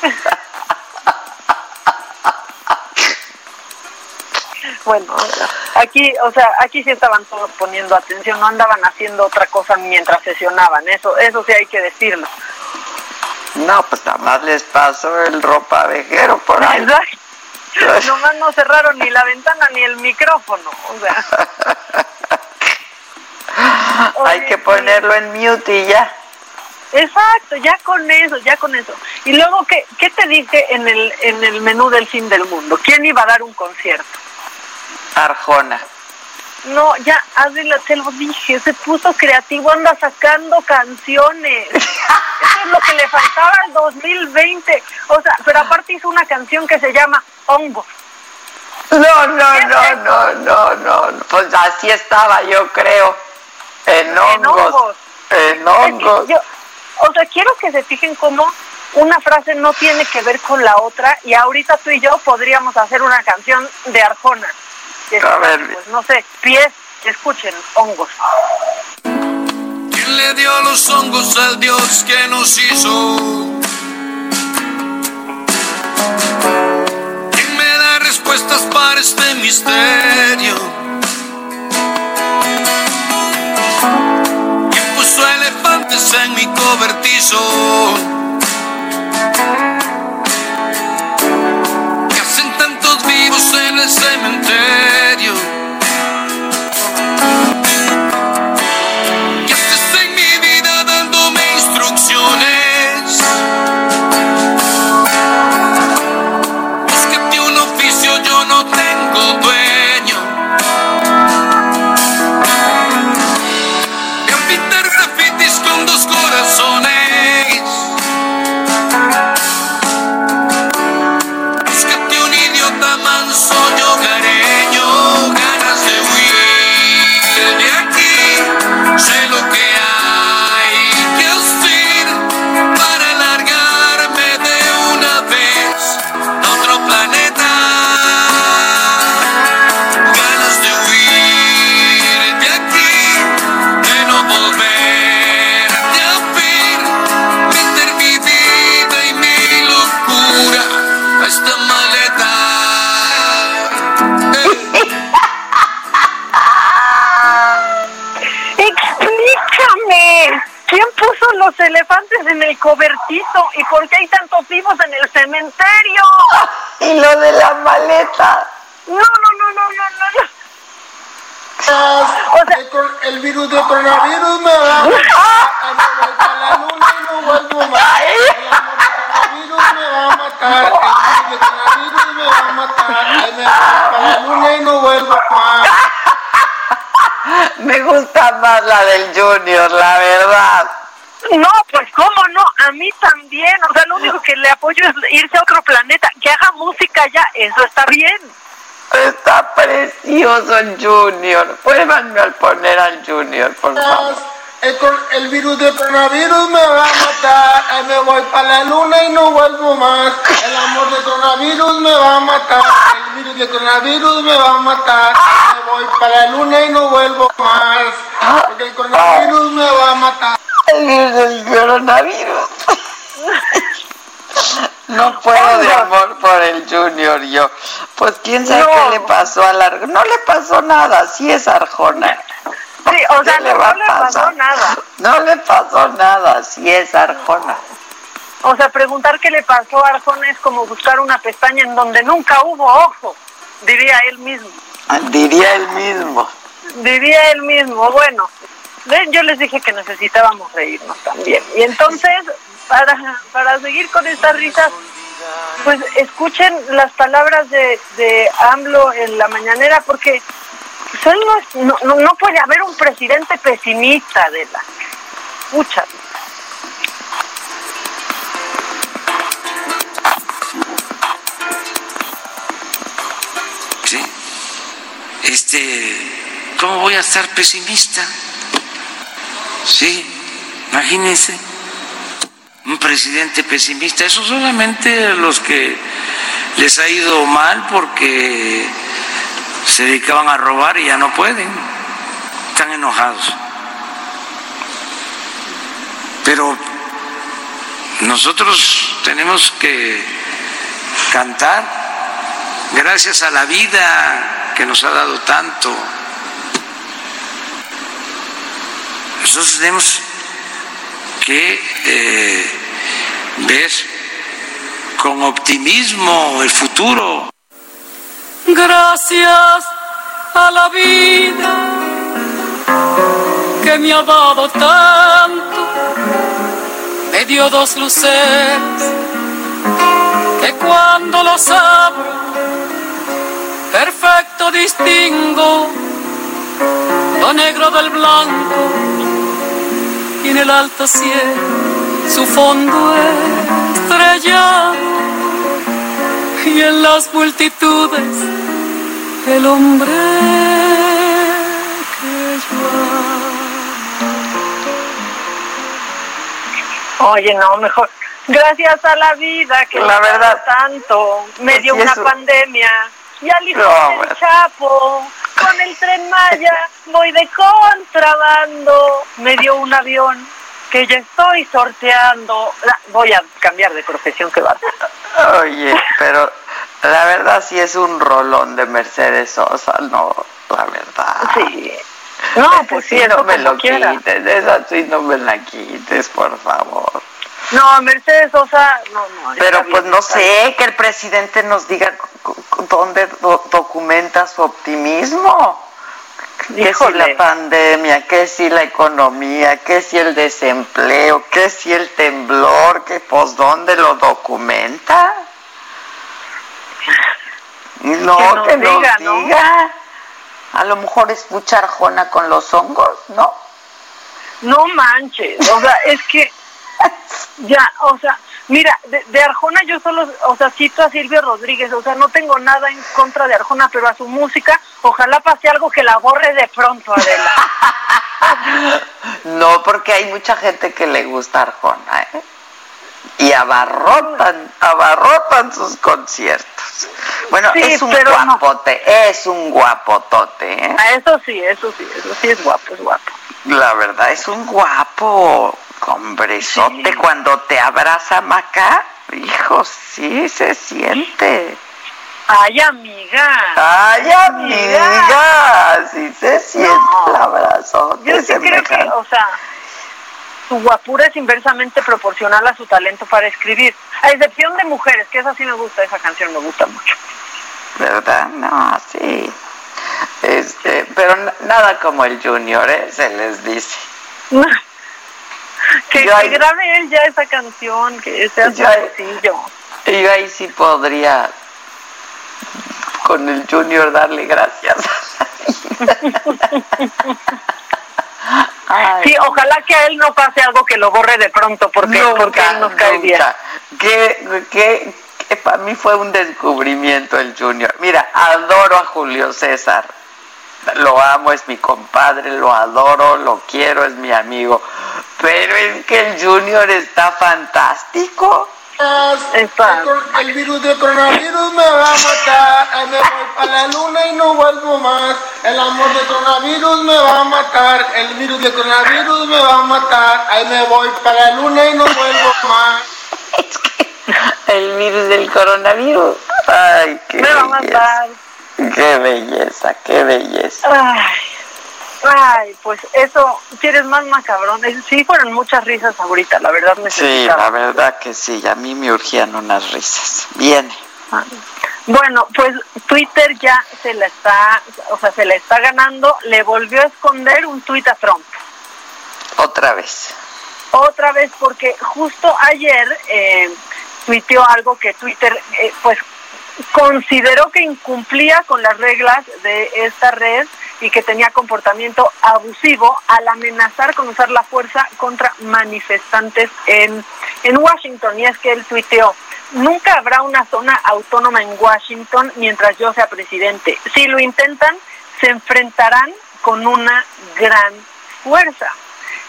Bueno, aquí, o sea, aquí sí estaban todos poniendo atención, no andaban haciendo otra cosa mientras sesionaban, eso, eso sí hay que decirlo. No, pues nada más les pasó el ropa vejero por ahí. Nomás no cerraron ni la ventana ni el micrófono, o sea. Hay que ponerlo en mute y ya. Exacto, ya con eso, ya con eso. Y luego, ¿qué, qué te dije en el, en el menú del fin del mundo? ¿Quién iba a dar un concierto? Arjona. No, ya, Adela, te lo dije, se puso creativo, anda sacando canciones. Eso es lo que le faltaba al 2020. O sea, pero aparte hizo una canción que se llama Hongo. No, no, no, no, no, no. Pues así estaba, yo creo. En hongos. hongos. En Es que hongos. yo- o sea, quiero que se fijen cómo una frase no tiene que ver con la otra y ahorita tú y yo podríamos hacer una canción de Arjona. Que es, A ver. pues, no sé, pies, escuchen, hongos. ¿Quién le dio los hongos al Dios que nos hizo? ¿Quién me da respuestas para este misterio? ¿Quién puso elefantes en mi cobertizo? Cementerio? Cobertizo y por qué hay tantos vivos en el cementerio? Y lo de la maleta. No, no, no, no, no, no. no. O sea, el virus de coronavirus me va a matar. La luna y no vuelvo más. El coronavirus me va a matar. El virus de coronavirus me va a matar. Me voy para la luna y no vuelvo más. Me gusta más la del Junior, la verdad. No, pues cómo no, a mí también. O sea, lo único que le apoyo es irse a otro planeta, que haga música ya, eso está bien. Está precioso el Junior. Vuélvanme a poner al Junior, por favor. El, cor- el virus de coronavirus me va a matar. Ay, me voy para la luna y no vuelvo más. El amor de coronavirus me va a matar. El virus de coronavirus me va a matar. Ay, me voy para la luna y no vuelvo más. Porque el coronavirus me va a matar. El virus del coronavirus. No puedo de amor por el Junior yo. Pues quién sabe No. qué le pasó a la No le pasó nada, sí es Arjona. Sí, o sea, ¿Qué le no, le pasó nada. No le pasó nada, sí es Arjona. O sea, preguntar qué le pasó a Arjona es como buscar una pestaña en donde nunca hubo ojo, diría él mismo. Diría él mismo. Diría él mismo, bueno, yo les dije que necesitábamos reírnos también. Y entonces, para, para seguir con estas risas, pues escuchen las palabras de, de AMLO en la mañanera, porque pues, él no, no, puede haber un presidente pesimista de la... ¿sí? Este, ¿cómo voy a estar pesimista? Sí, imagínense, un presidente pesimista, eso solamente los que les ha ido mal porque se dedicaban a robar y ya no pueden, están enojados. Pero nosotros tenemos que cantar gracias a la vida que nos ha dado tanto. Nosotros tenemos que eh, ver con optimismo el futuro. Gracias a la vida que me ha dado tanto, me dio dos luceros que cuando los abro, perfecto distingo lo negro del blanco y en el alto cielo su fondo estrellado y en las multitudes el hombre que yo Oye, no, mejor, Gracias a la vida que La me verdad. da tanto, me dio una eso- pandemia. Y al hijo No, del bueno. Chapo, con el tren Maya, voy de contrabando. Me dio un avión que ya estoy sorteando. La- Voy a cambiar de profesión, que va. Oye, pero la verdad sí es un rolón de Mercedes Sosa, no, la verdad. Sí. No, pues sí, no me lo quiera. quites, esa sí no me la quites, por favor. No, Mercedes Sosa, no, no. Pero pues no sé, que el presidente nos diga dónde do- documenta su optimismo. Que si la pandemia, que si la economía, que si el desempleo, que si el temblor, que pues dónde lo documenta. No, Que nos que nos diga, ¿no? diga. A lo mejor es mucha arjona con los hongos, ¿no? No manches, o sea, es que ya, o sea, mira, de, de Arjona yo solo, o sea, cito a Silvio Rodríguez, o sea, no tengo nada en contra de Arjona, pero a su música, ojalá pase algo que la borre de pronto, Adela. No, porque hay mucha gente que le gusta Arjona, ¿eh? Y abarrotan, abarrotan sus conciertos. Bueno, Sí, es un no. guapote, es un guapotote, ¿eh? Ah, eso sí, eso sí, eso sí es guapo, es guapo. La verdad, es un guapo, hombrezote. Cuando te abraza Maca, hijo, sí se siente. Ay, amiga. Ay, amiga, sí se siente el abrazo. Yo sí creo que, o sea, su guapura es inversamente proporcional a su talento para escribir. A excepción de mujeres, que esa sí me gusta, esa canción me gusta mucho. ¿Verdad? No, sí. Este, pero na- nada como el Junior, ¿eh? Se les dice. Que, Yo que ahí- grabe él ya esa canción, que sea Yo sencillo. Y yo ahí sí podría con el Junior darle gracias. Sí, ojalá que a él no pase algo que lo borre de pronto, porque, porque él nos cae bien. nunca. Que, que, que para mí fue un descubrimiento el Junior. Mira, adoro a Julio César. Lo amo, es mi compadre, lo adoro, lo quiero, es mi amigo. Pero es que el Junior está fantástico. El, cor- el virus del coronavirus me va a matar. Ay, me voy a la luna y no vuelvo más. El amor del coronavirus me va a matar. El virus del coronavirus me va a matar. Ahí me voy para la luna y no vuelvo más. El virus del coronavirus. Ay, qué Me va a matar. Qué belleza, qué belleza. Ay, ay, pues eso, ¿quieres más macabrón? Sí, fueron muchas risas ahorita, la verdad Sí, necesitaba. la verdad que sí, a mí me urgían unas risas. Viene. Bueno, pues Twitter ya se la está, o sea, se la está ganando, le volvió a esconder un tuit a Trump. Otra vez. Otra vez porque justo ayer eh, tuiteó algo que Twitter eh, pues consideró que incumplía con las reglas de esta red y que tenía comportamiento abusivo al amenazar con usar la fuerza contra manifestantes en, en Washington. Y es que él tuiteó, nunca habrá una zona autónoma en Washington mientras yo sea presidente. Si lo intentan, se enfrentarán con una gran fuerza.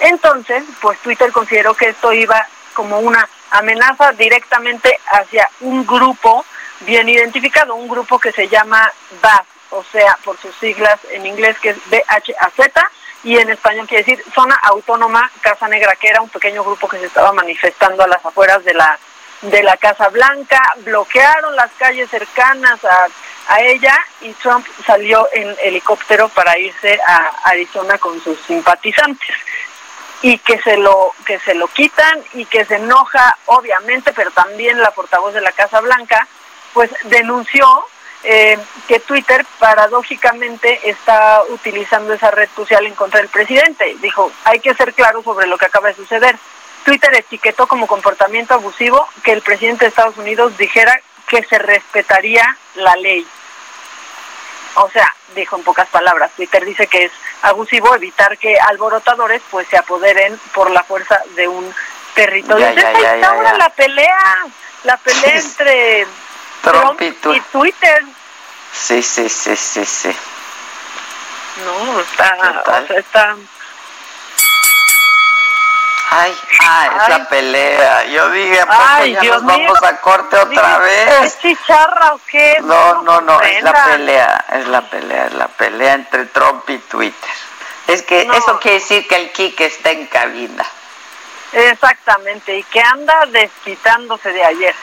Entonces, pues Twitter consideró que esto iba como una amenaza directamente hacia un grupo bien identificado, un grupo que se llama BAS, o sea, por sus siglas en inglés que es BHAZ, y en español quiere decir Zona Autónoma Casa Negra, que era un pequeño grupo que se estaba manifestando a las afueras de la de la Casa Blanca, bloquearon las calles cercanas a, a ella y Trump salió en helicóptero para irse a Arizona con sus simpatizantes. Y que se lo que se lo quitan y que se enoja obviamente pero también la portavoz de la Casa Blanca pues denunció eh, que Twitter paradójicamente está utilizando esa red social en contra del presidente. Dijo hay que ser claro sobre lo que acaba de suceder Twitter etiquetó como comportamiento abusivo que el presidente de Estados Unidos dijera que se respetaría la ley. O sea, dijo en pocas palabras, Twitter dice que es abusivo evitar que alborotadores pues se apoderen por la fuerza de un territorio. Ya, ya, ya, ahora la pelea, la pelea entre Trump Trump, y tu- y Twitter. Sí, sí, sí, sí, sí. No, está, está Ay, ah, es la pelea. Yo dije, ¿a poco Ay, ya Dios nos mío. vamos a corte otra vez? ¿Es chicharra o qué? No, no, no, es la pelea, es la pelea, es la pelea entre Trump y Twitter. Es que No. eso quiere decir que el Kike está en cabina. Exactamente, y que anda desquitándose de ayer,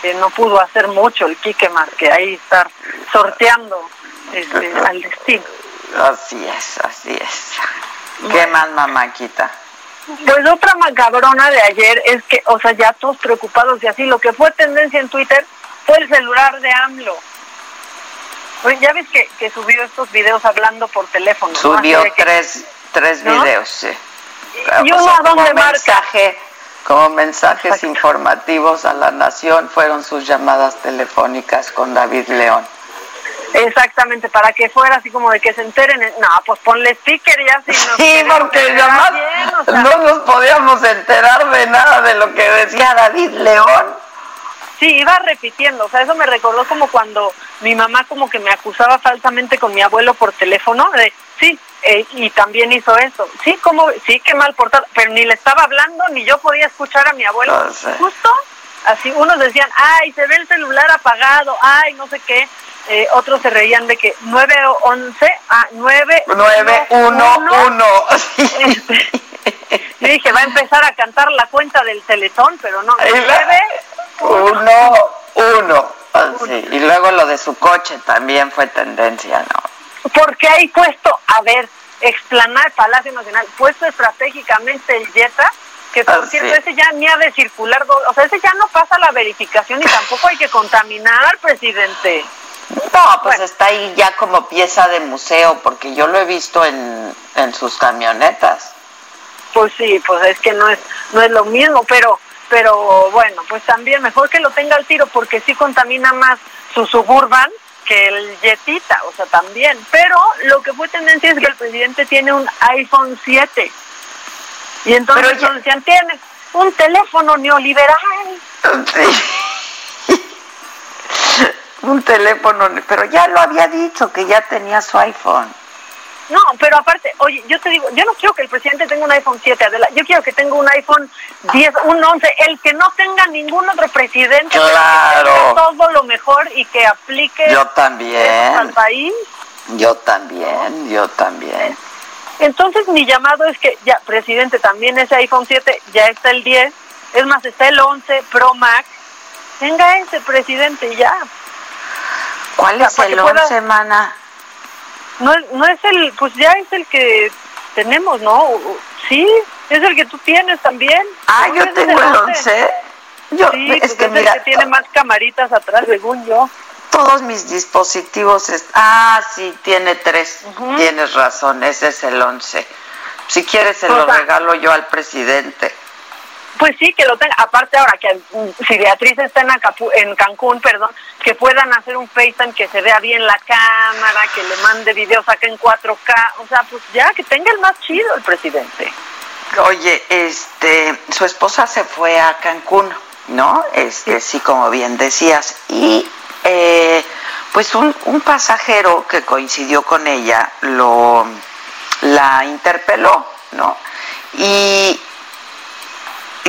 que no pudo hacer mucho el Quique más que ahí estar sorteando este, al destino. Así es, así es. ¿Qué más, mamáquita? Pues otra macabrona de ayer es que, o sea, ya todos preocupados y así, lo que fue tendencia en Twitter fue el celular de AMLO. Oye, ya ves que, que subió estos videos hablando por teléfono. ¿no? Subió tres, tres ¿No? videos, sí. ¿Y uno a dónde marca? mensaje, como mensajes informativos a la nación fueron sus llamadas telefónicas con David León. Exactamente, para que fuera así como de que se enteren. en- No, pues ponle sticker ya si nos Sí, porque además bien, o sea. no nos podíamos enterar de nada de lo que decía David León. Sí, iba repitiendo, o sea, eso me recordó como cuando mi mamá como que me acusaba falsamente con mi abuelo por teléfono, de, sí, eh, y también hizo eso, sí, como, sí, qué mal portado, pero ni le estaba hablando, ni yo podía escuchar a mi abuelo, No sé. justo, así, unos decían, ay, se ve el celular apagado, ay, no sé qué, eh, otros se reían de que 911, ah, 9, 911. Yo dije, va a empezar a cantar la cuenta del teletón, pero no, Ahí va. 9, Uno, uno. Así. Y luego lo de su coche también fue tendencia, ¿no? Porque hay puesto, a ver, explanar Palacio Nacional, puesto estratégicamente el Jetta, que por Ah, cierto, sí. ese ya ni ha de circular, o sea, ese ya no pasa la verificación y tampoco hay que contaminar al presidente. No, pues está ahí ya como pieza de museo, porque yo lo he visto en, en sus camionetas. Pues sí, pues es que no es, no es lo mismo, pero, pero bueno, pues también mejor que lo tenga al tiro, porque sí contamina más su suburban que el Jetita, o sea, también. Pero lo que fue tendencia es que el presidente tiene un iPhone 7. Y entonces Pero ya- tiene un teléfono neoliberal. Sí. Un teléfono, pero ya lo había dicho que ya tenía su iPhone. No, pero aparte, oye, yo te digo, yo no quiero que el presidente tenga un iPhone 7, Adela, yo quiero que tenga un iPhone 10, un 11, el que no tenga ningún otro presidente, que Claro. tenga todo lo mejor y que aplique Yo al también, país. yo también, yo también. Entonces mi llamado es que ya, presidente, también ese iPhone 7, ya está el 10, es más, está el 11 Pro Max, tenga ese presidente ya. ¿Cuál O sea, es el que pueda- 11, mana? No, es- no es el, pues ya es el que tenemos, ¿no? Sí, es el que tú tienes también. Ah, ¿No? yo tengo el 11. 11. Yo, Sí, es pues que es mira, el que tiene más camaritas atrás, según yo. todos mis dispositivos... Ah, sí, tiene tres. Tienes razón, ese es el 11. Si quieres se O lo regalo yo al presidente. Pues sí, que lo tenga. Aparte ahora que mm, si Beatriz está en, Acapu- en Cancún, perdón, que puedan hacer un FaceTime que se vea bien la cámara, que le mande videos acá en 4K. O sea, pues ya, que tenga el más chido el presidente. Oye, este, su esposa se fue a Cancún, ¿no? Este, sí, como bien decías. Y eh, pues un, un pasajero que coincidió con ella lo la interpeló, ¿no? Y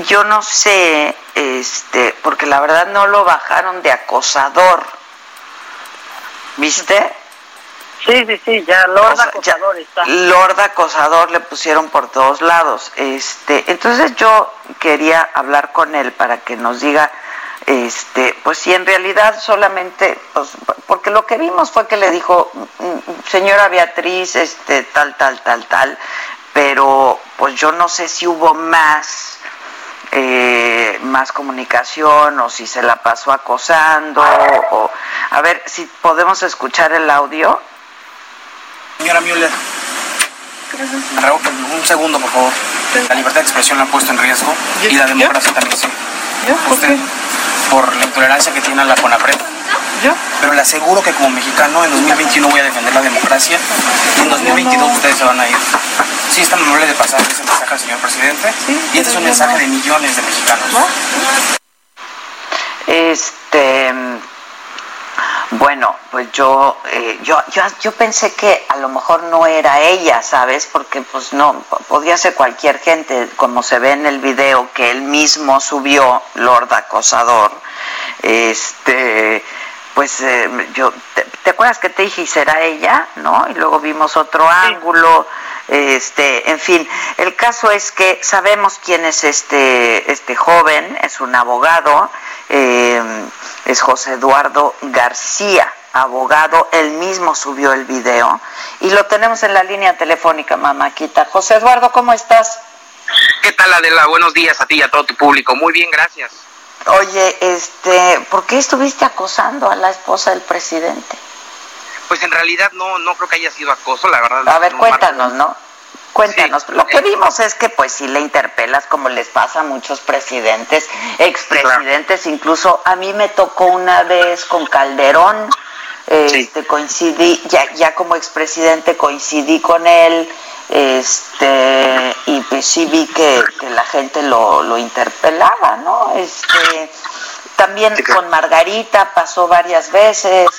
yo no sé, este, porque la verdad no lo bajaron de acosador. ¿Viste? Sí, sí, sí, ya Lord O sea, acosador está. Lord acosador le pusieron por todos lados. Este, entonces yo quería hablar con él para que nos diga este, pues si en realidad solamente pues, porque lo que vimos fue que le dijo "Mm, señora Beatriz, este tal tal tal tal, pero pues yo no sé si hubo más eh, más comunicación o si se la pasó acosando o a ver si podemos escuchar el audio. Señora Müller, por un segundo, por favor. La libertad de expresión la han puesto en riesgo y la democracia también sí. Usted, por la intolerancia que tiene a la CONAPRED. Pero le aseguro que como mexicano en 2021 voy a defender la democracia y en 2022 ustedes se van a ir. Sí, está amable de pasar ese mensaje al señor presidente y este es un mensaje de millones de mexicanos. Este, bueno, bueno, pues yo, eh, yo, yo, yo pensé que a lo mejor no era ella, ¿sabes? Porque pues no, podía ser cualquier gente, como se ve en el video que él mismo subió, Lord Acosador, este, pues eh, yo, te, acuerdas que te dije, y será ella? ¿No? Y luego vimos otro ángulo, este, en fin, el caso es que sabemos quién es este, este joven, es un abogado, eh, es José Eduardo García, abogado, él mismo subió el video y lo tenemos en la línea telefónica, mamáquita. José Eduardo, ¿cómo estás? ¿Qué tal, Adela? Buenos días a ti y a todo tu público. Muy bien, gracias. Oye, este, ¿por qué estuviste acosando a la esposa del presidente? Pues en realidad no, no creo que haya sido acoso, la verdad. A ver, cuéntanos, ¿no? Cuéntanos, lo que vimos es que pues si le interpelas como les pasa a muchos presidentes, expresidentes, incluso a mí me tocó una vez con Calderón, este coincidí, ya, ya como expresidente coincidí con él, este y pues sí vi que, la gente lo, lo interpelaba, ¿no? Este también con Margarita pasó varias veces,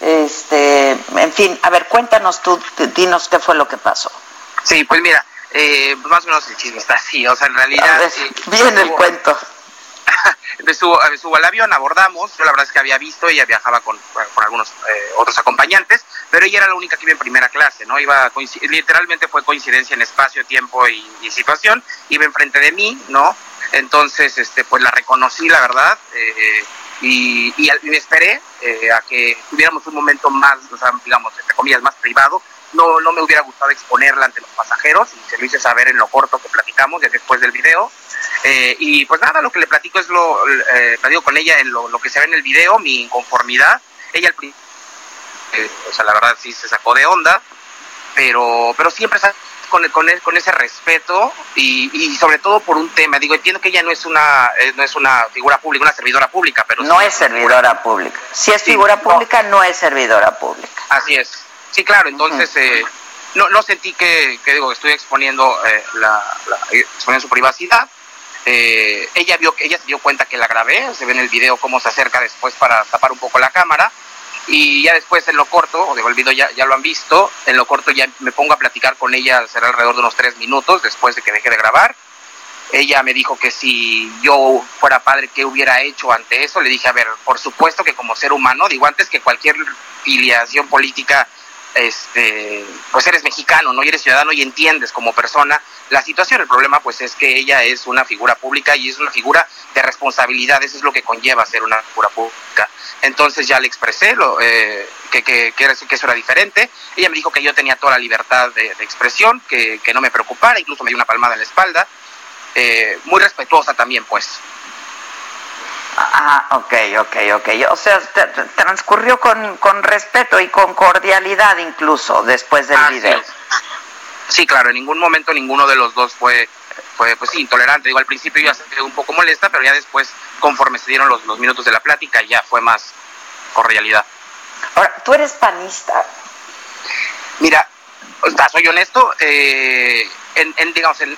este, en fin, a ver, cuéntanos tú, dinos qué fue lo que pasó. Sí, pues mira, eh, más o menos el chisme está así, o sea, en realidad... Eh, bien el cuento. Me subo, subo, al avión, abordamos, yo la verdad es que había visto, ella viajaba con, con algunos eh, otros acompañantes, pero ella era la única que iba en primera clase, ¿no? Iba literalmente fue coincidencia en espacio, tiempo y, situación, iba enfrente de mí, ¿no? Entonces, este, pues la reconocí, la verdad, eh, y, y, me esperé a que tuviéramos un momento más, o sea, digamos, entre comillas, más privado, no, no me hubiera gustado exponerla ante los pasajeros y se lo hice saber en lo corto que platicamos ya después del video. Eh, y pues nada, lo que le platico es lo, eh, platico con ella en lo, que se ve en el video, mi inconformidad. Ella al principio, eh, o sea, la verdad sí se sacó de onda, pero, pero siempre con, con, con ese respeto y, y, sobre todo por un tema. Digo, entiendo que ella no es una eh, no es una figura pública, una servidora pública, pero no es servidora pública. Si es figura pública, no es servidora pública. Así es. Sí, claro, entonces eh, no, no sentí que, que digo, estoy exponiendo, eh, la, exponiendo su privacidad. Eh, ella vio ella se dio cuenta que la grabé, se ve en el video cómo se acerca después para tapar un poco la cámara y ya después en lo corto, o de el video ya, ya lo han visto, en lo corto ya me pongo a platicar con ella, será alrededor de unos tres minutos después de que dejé de grabar. Ella me dijo que si yo fuera padre, ¿qué hubiera hecho ante eso? Le dije, a ver, por supuesto que como ser humano, digo, antes que cualquier filiación política este, pues eres mexicano, ¿no? Y eres ciudadano y entiendes como persona la situación. El problema, pues, es que ella es una figura pública y es una figura de responsabilidad. Eso es lo que conlleva ser una figura pública. Entonces ya le expresé lo, eh, que, que, eso era diferente. Ella me dijo que yo tenía toda la libertad de, expresión, que, que, no me preocupara, incluso me dio una palmada en la espalda. Eh, muy respetuosa también, pues. Ah, ok, ok, ok. O sea, transcurrió con, con respeto y con cordialidad incluso después del video. Sí, claro, en ningún momento ninguno de los dos fue, fue pues intolerante. Digo, al principio ya se quedó un poco molesta, pero ya después, conforme se dieron los, los minutos de la plática, ya fue más cordialidad. Ahora, ¿tú eres panista? Mira, o sea, soy honesto, eh, en, digamos, en,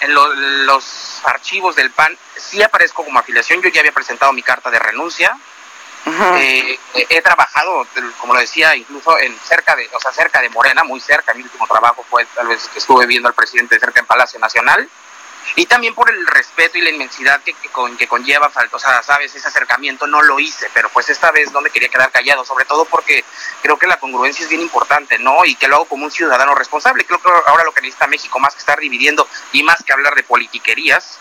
los archivos del PAN sí aparezco como afiliación. Yo ya había presentado mi carta de renuncia. Eh, he trabajado, como lo decía, incluso en cerca de, o sea, cerca de Morena, muy cerca. Mi último trabajo fue tal vez que estuve viendo al presidente cerca en Palacio Nacional y también por el respeto y la inmensidad que, con, que conlleva, o sea, sabes, ese acercamiento no lo hice, pero pues esta vez no me quería quedar callado, sobre todo porque creo que la congruencia es bien importante, ¿no? Y que lo hago como un ciudadano responsable. Creo que ahora lo que necesita México, más que estar dividiendo y más que hablar de politiquerías,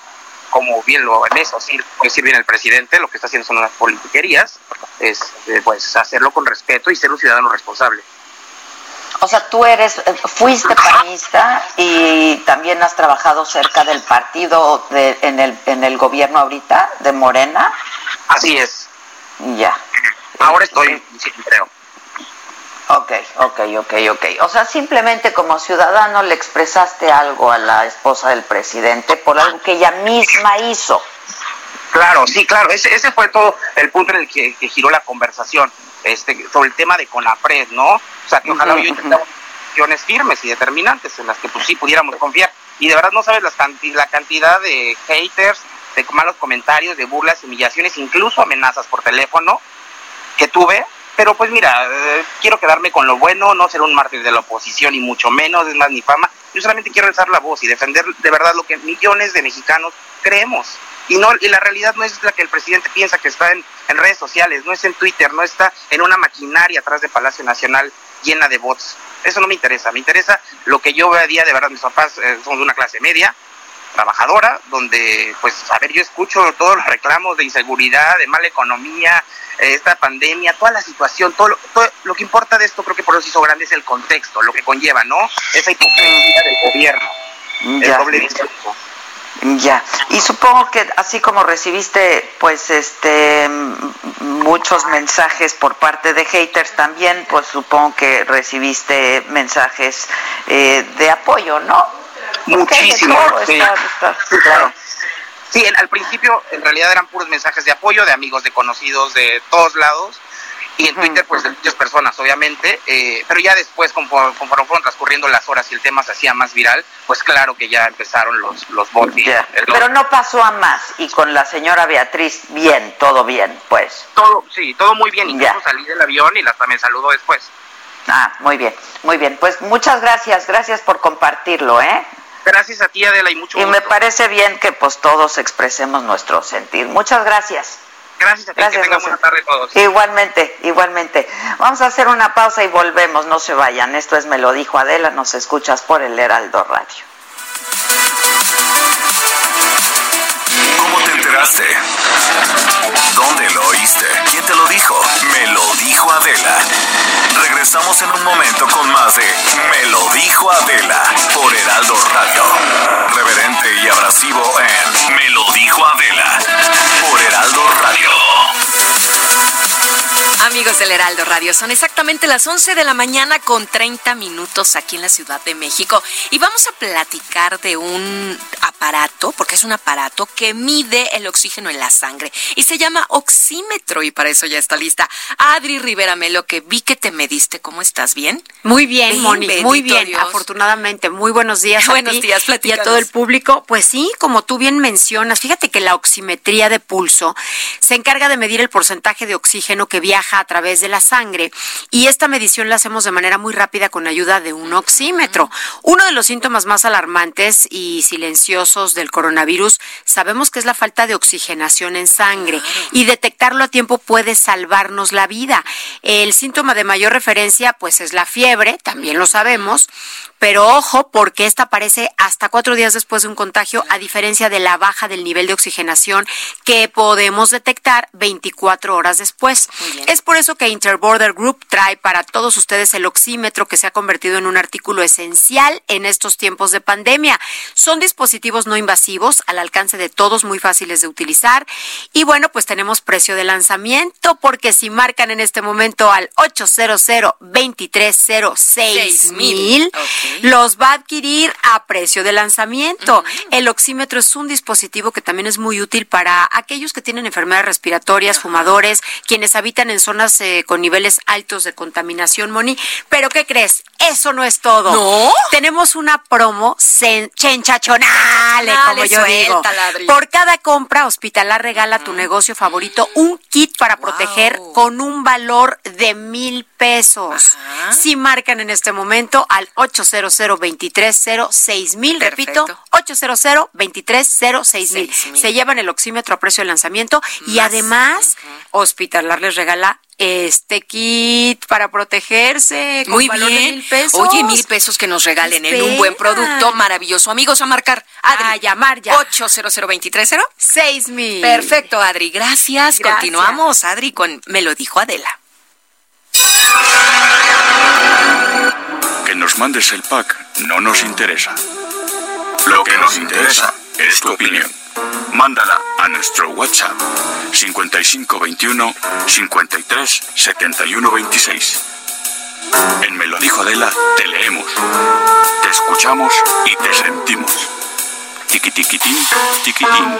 como bien lo en eso, sí, decir bien el presidente, lo que está haciendo son unas politiquerías, es eh, pues hacerlo con respeto y ser un ciudadano responsable. O sea, tú eres, eh, fuiste panista y también has trabajado cerca del partido de, en, el, en el gobierno ahorita de Morena. Así es. Ya. Ahora estoy, sí, creo. Ok, ok, ok, ok. O sea, simplemente como ciudadano le expresaste algo a la esposa del presidente por algo que ella misma hizo. Claro, sí, claro. Ese, ese fue todo el punto en el que, que giró la conversación este, sobre el tema de Conapred, ¿no? O sea, que ojalá uh firmes y determinantes en las que pues sí pudiéramos confiar. Y de verdad no sabes las la cantidad de haters, de malos comentarios, de burlas, humillaciones, incluso amenazas por teléfono que tuve pero pues mira, eh, quiero quedarme con lo bueno, no ser un mártir de la oposición y mucho menos, es más ni fama. Yo solamente quiero alzar la voz y defender de verdad lo que millones de mexicanos creemos. Y no y la realidad no es la que el presidente piensa que está en, en redes sociales, no es en Twitter, no está en una maquinaria atrás de Palacio Nacional llena de bots. Eso no me interesa, me interesa lo que yo veo a día, de verdad, mis papás eh, son de una clase media, trabajadora, donde, pues, a ver, yo escucho todos los reclamos de inseguridad, de mala economía, eh, esta pandemia, toda la situación, todo lo, todo lo que importa de esto, creo que por eso hizo grande es el contexto, lo que conlleva, ¿no? Esa hipocresía del gobierno, el Ya. doble discurso. Ya, y supongo que así como recibiste pues este muchos mensajes por parte de haters también, pues supongo que recibiste mensajes eh, de apoyo, ¿no? Muchísimo, sí. claro. Sí, en- al principio en realidad eran puros mensajes de apoyo de amigos, de conocidos de todos lados. Y en Twitter, pues de muchas personas, obviamente. eh, pero ya después, conforme, conforme fueron transcurriendo las horas y el tema se hacía más viral, pues claro que ya empezaron los, los bots. Pero no pasó a más y con la señora Beatriz bien, todo bien, pues. todo, sí, todo muy bien. Incluso salí del avión y hasta me saludó después. Ah, muy bien, muy bien. Pues muchas gracias, gracias por compartirlo, ¿eh? Gracias a ti, Adela, y mucho Y me parece bien que pues todos expresemos nuestro sentir. Muchas gracias. Gracias a ti, Gracias, que tengan buena tarde todos. Igualmente, igualmente. Vamos a hacer una pausa y volvemos, no se vayan. Esto es Me lo dijo Adela, nos escuchas por el Heraldo Radio. ¿Dónde lo oíste? ¿Quién te lo dijo? Me lo dijo Adela. Regresamos en un momento con más de Me lo dijo Adela por Heraldo Radio. Reverente y abrasivo en Me lo dijo Adela por Heraldo Radio. Amigos del Heraldo Radio, son exactamente las 11 de la mañana con 30 minutos aquí en la Ciudad de México y vamos a platicar de un aparato, porque es un aparato que mide el oxígeno en la sangre y se llama oxímetro y para eso ya está lista Adri Rivera Melo, que vi que te mediste. ¿Cómo estás? ¿Bien? Muy bien, Moni, muy bien, Dios. afortunadamente. Muy buenos días a Buenos ti días, y a todo el público. Pues sí, como tú bien mencionas, fíjate que la oximetría de pulso se encarga de medir el porcentaje de oxígeno que viaja a través de la sangre. Y esta medición la hacemos de manera muy rápida con ayuda de un oxímetro. Uno de los síntomas más alarmantes y silenciosos del coronavirus sabemos que es la falta de oxigenación en sangre. Y detectarlo a tiempo puede salvarnos la vida. El síntoma de mayor referencia pues es la fiebre, también lo sabemos, pero ojo porque esta aparece hasta cuatro días después de un contagio a diferencia de la baja del nivel de oxigenación que podemos detectar 24 horas después. Es por eso que Interborder Group trae para todos ustedes el oxímetro que se ha convertido en un artículo esencial en estos tiempos de pandemia. Son dispositivos no invasivos, al alcance de todos, muy fáciles de utilizar. Y bueno, pues tenemos precio de lanzamiento, porque si marcan en este momento al 800 2306 mil, los va a adquirir a precio de lanzamiento. El oxímetro es un dispositivo que también es muy útil para aquellos que tienen enfermedades respiratorias, fumadores, quienes habitan en zonas eh, con niveles altos de contaminación, Moni. Pero ¿qué crees? Eso no es todo. ¿No? Tenemos una promo chenchachonale, como Dale, yo digo. Por cada compra, Hospitalar regala a tu negocio favorito un kit para proteger con un valor de mil pesos. Si marcan en este momento al 800 230 mil, repito, 800 230 mil. Se llevan el oxímetro a precio de lanzamiento y además Hospitalar les regala este kit para protegerse con Muy valor de bien. mil pesos. Oye, mil pesos que nos regalen en un buen producto maravilloso. Amigos, a marcar. Adri. A llamar ya. 800 230 6 mil. Perfecto, Adri. Gracias. Gracias. Continuamos, Adri, con Me lo dijo Adela. Que nos mandes el pack no nos interesa. Lo que nos interesa es tu opinión. Mándala a nuestro WhatsApp 5521 53 71 26. En Me lo dijo Adela te leemos, te escuchamos y te sentimos. Tiqui tiquitín, tiquitín.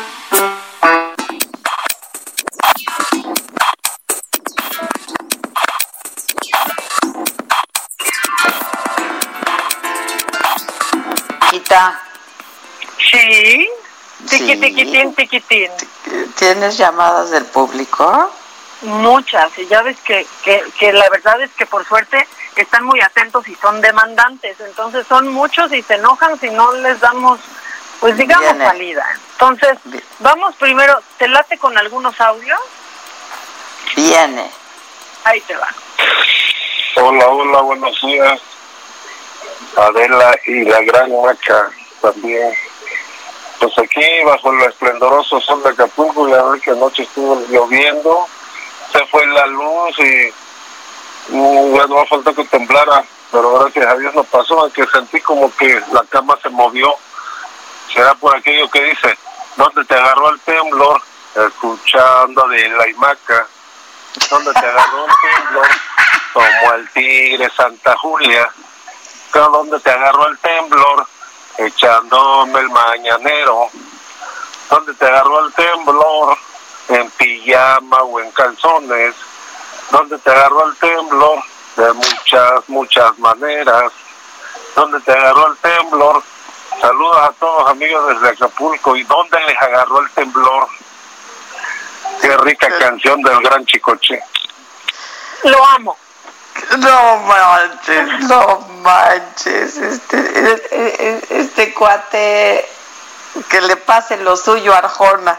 Quita. Sí. Sí. Tiqui, tiquitín, tiquitín. ¿Tienes llamadas del público? Muchas, y ya ves que, que, que la verdad es que por suerte están muy atentos y son demandantes, entonces son muchos y se enojan si no les damos, pues digamos, Viene. salida. Entonces, vamos primero, ¿te late con algunos audios? Viene. Ahí te va. Hola, hola, buenos días. Adela y la gran Maca también. Pues aquí, bajo el esplendoroso sol de Acapulco, ya ver que anoche estuvo lloviendo, se fue la luz y mm, bueno, me falta que temblara, pero gracias a Dios no pasó, aunque sentí como que la cama se movió. Será por aquello que dice, ¿dónde te agarró el temblor? Escuchando de la imaca. ¿Dónde te agarró el temblor? Como el tigre Santa Julia. ¿Dónde te agarró el temblor? Echándome el mañanero. ¿Dónde te agarró el temblor? En pijama o en calzones. ¿Dónde te agarró el temblor? De muchas, muchas maneras. ¿Dónde te agarró el temblor? Saludos a todos amigos desde Acapulco. ¿Y dónde les agarró el temblor? Qué rica canción del gran Chicoche. Lo amo. No manches, no manches. Este, este, este cuate que le pase lo suyo a Arjona.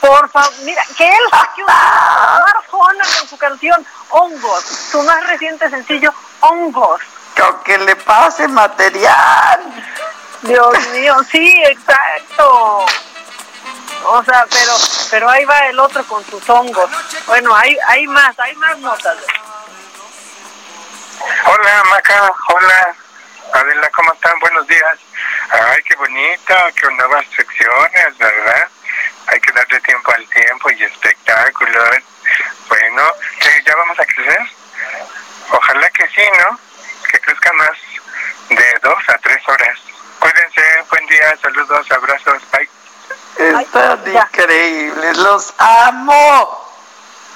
Por favor, mira, que él saque un Arjona con su canción Hongos, su más reciente sencillo Hongos. Que le pase material. Dios mío, sí, exacto. O sea, pero pero ahí va el otro con sus hongos. Bueno, hay hay más, hay más notas. Hola, Maca. Hola. Adela, ¿cómo están? Buenos días. Ay, qué bonito, qué nuevas secciones, ¿verdad? Hay que darle tiempo al tiempo y espectáculos. Bueno, ¿que ¿ya vamos a crecer? Ojalá que sí, ¿no? Que crezca más de dos a tres horas. Cuídense, buen día, saludos, abrazos, bye. Están increíbles, los amo.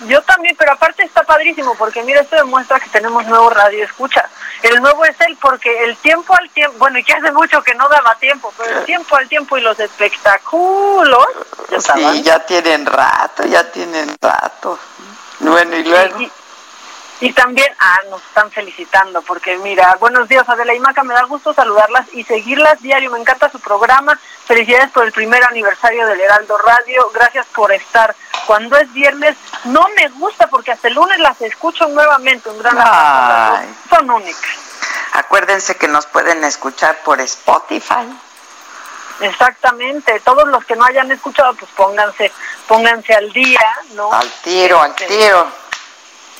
Yo también, pero aparte está padrísimo porque mira, esto demuestra que tenemos nuevo radio escucha. El nuevo es él porque el tiempo al tiempo, bueno, y que hace mucho que no daba tiempo, pero el tiempo al tiempo y los espectáculos ya estaban. Sí, ya tienen rato, ya tienen rato. Bueno, y luego. Y, y también, ah, nos están felicitando, porque mira, buenos días Adela y Maca, me da gusto saludarlas y seguirlas diario, me encanta su programa, felicidades por el primer aniversario del Heraldo Radio, gracias por estar. Cuando es viernes, no me gusta porque hasta el lunes las escucho nuevamente, un gran abrazo, son únicas. Acuérdense que nos pueden escuchar por Spotify. Exactamente, todos los que no hayan escuchado, pues pónganse, pónganse al día, ¿no? Al tiro, al Este, tiro.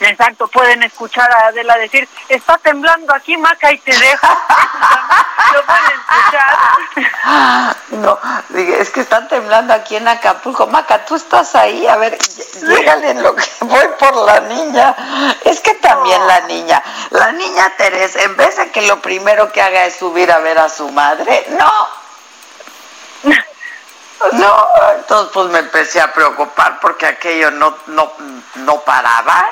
Exacto, pueden escuchar a Adela decir, está temblando aquí, Maca, y te dejo. Lo pueden escuchar. No, es que están temblando aquí en Acapulco. Maca, tú estás ahí, a ver, llégale en lo que voy por la niña. Es que también la niña, la niña Teresa, en vez de que lo primero que haga es subir a ver a su madre, no. No, entonces pues me empecé a preocupar porque aquello no, no, no paraba.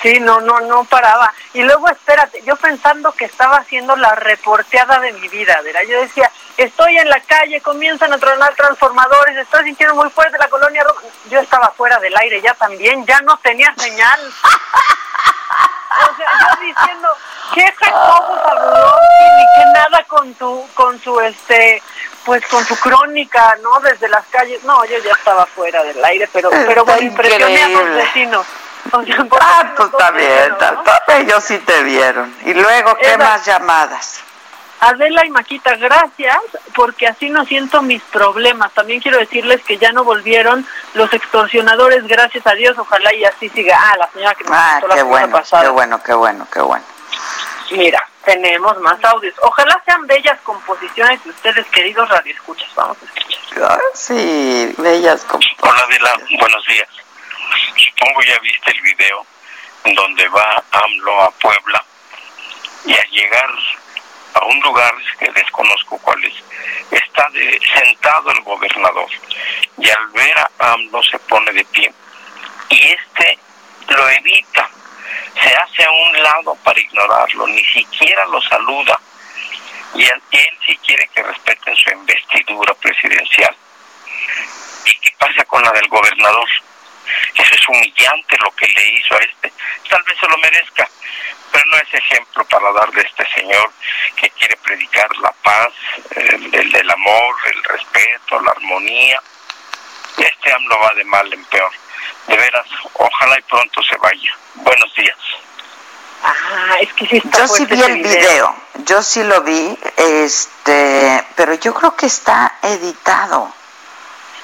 Sí, no, no, no paraba. Y luego, espérate, yo pensando que estaba haciendo la reporteada de mi vida, ¿verdad? Yo decía, estoy en la calle, comienzan a tronar transformadores, estoy sintiendo muy fuerte la colonia roja. Yo estaba fuera del aire ya también, ya no tenía señal. o sea, yo diciendo, qué Jacobo Zabludowski, ni que nada con tu, con su, este, pues con su crónica, ¿no? Desde las calles. No, yo ya estaba fuera del aire, pero, pero Está bueno, impresioné a los vecinos. Ah, pues está bien, ¿no? ellos sí te vieron. Y luego, ¿qué más llamadas? Adela y Maquita, gracias, porque así no siento mis problemas. También quiero decirles que ya no volvieron los extorsionadores, gracias a Dios, ojalá y así siga. Ah, la señora que me Ah, la qué semana bueno, pasada. qué bueno, qué bueno, qué bueno. Mira, tenemos más audios. Ojalá sean bellas composiciones de ustedes, queridos radioescuchas. Vamos a escuchar. Ah, Sí, bellas como... Hola Adela, buenos días. Supongo ya viste el video en donde va AMLO a Puebla y al llegar a un lugar que desconozco cuál es, está sentado el gobernador y al ver a AMLO se pone de pie y este lo evita, se hace a un lado para ignorarlo, ni siquiera lo saluda y él, él sí quiere que respeten su investidura presidencial. ¿Y qué pasa con la del gobernador? Eso es humillante lo que le hizo a este, tal vez se lo merezca, pero no es ejemplo para dar de este señor que quiere predicar la paz, el, el, el amor, el respeto, la armonía. Este AMLO va de mal en peor. De veras, ojalá y pronto se vaya. Buenos días. Ah, es que sí está Yo sí vi el video, yo sí lo vi, este, pero yo creo que está editado.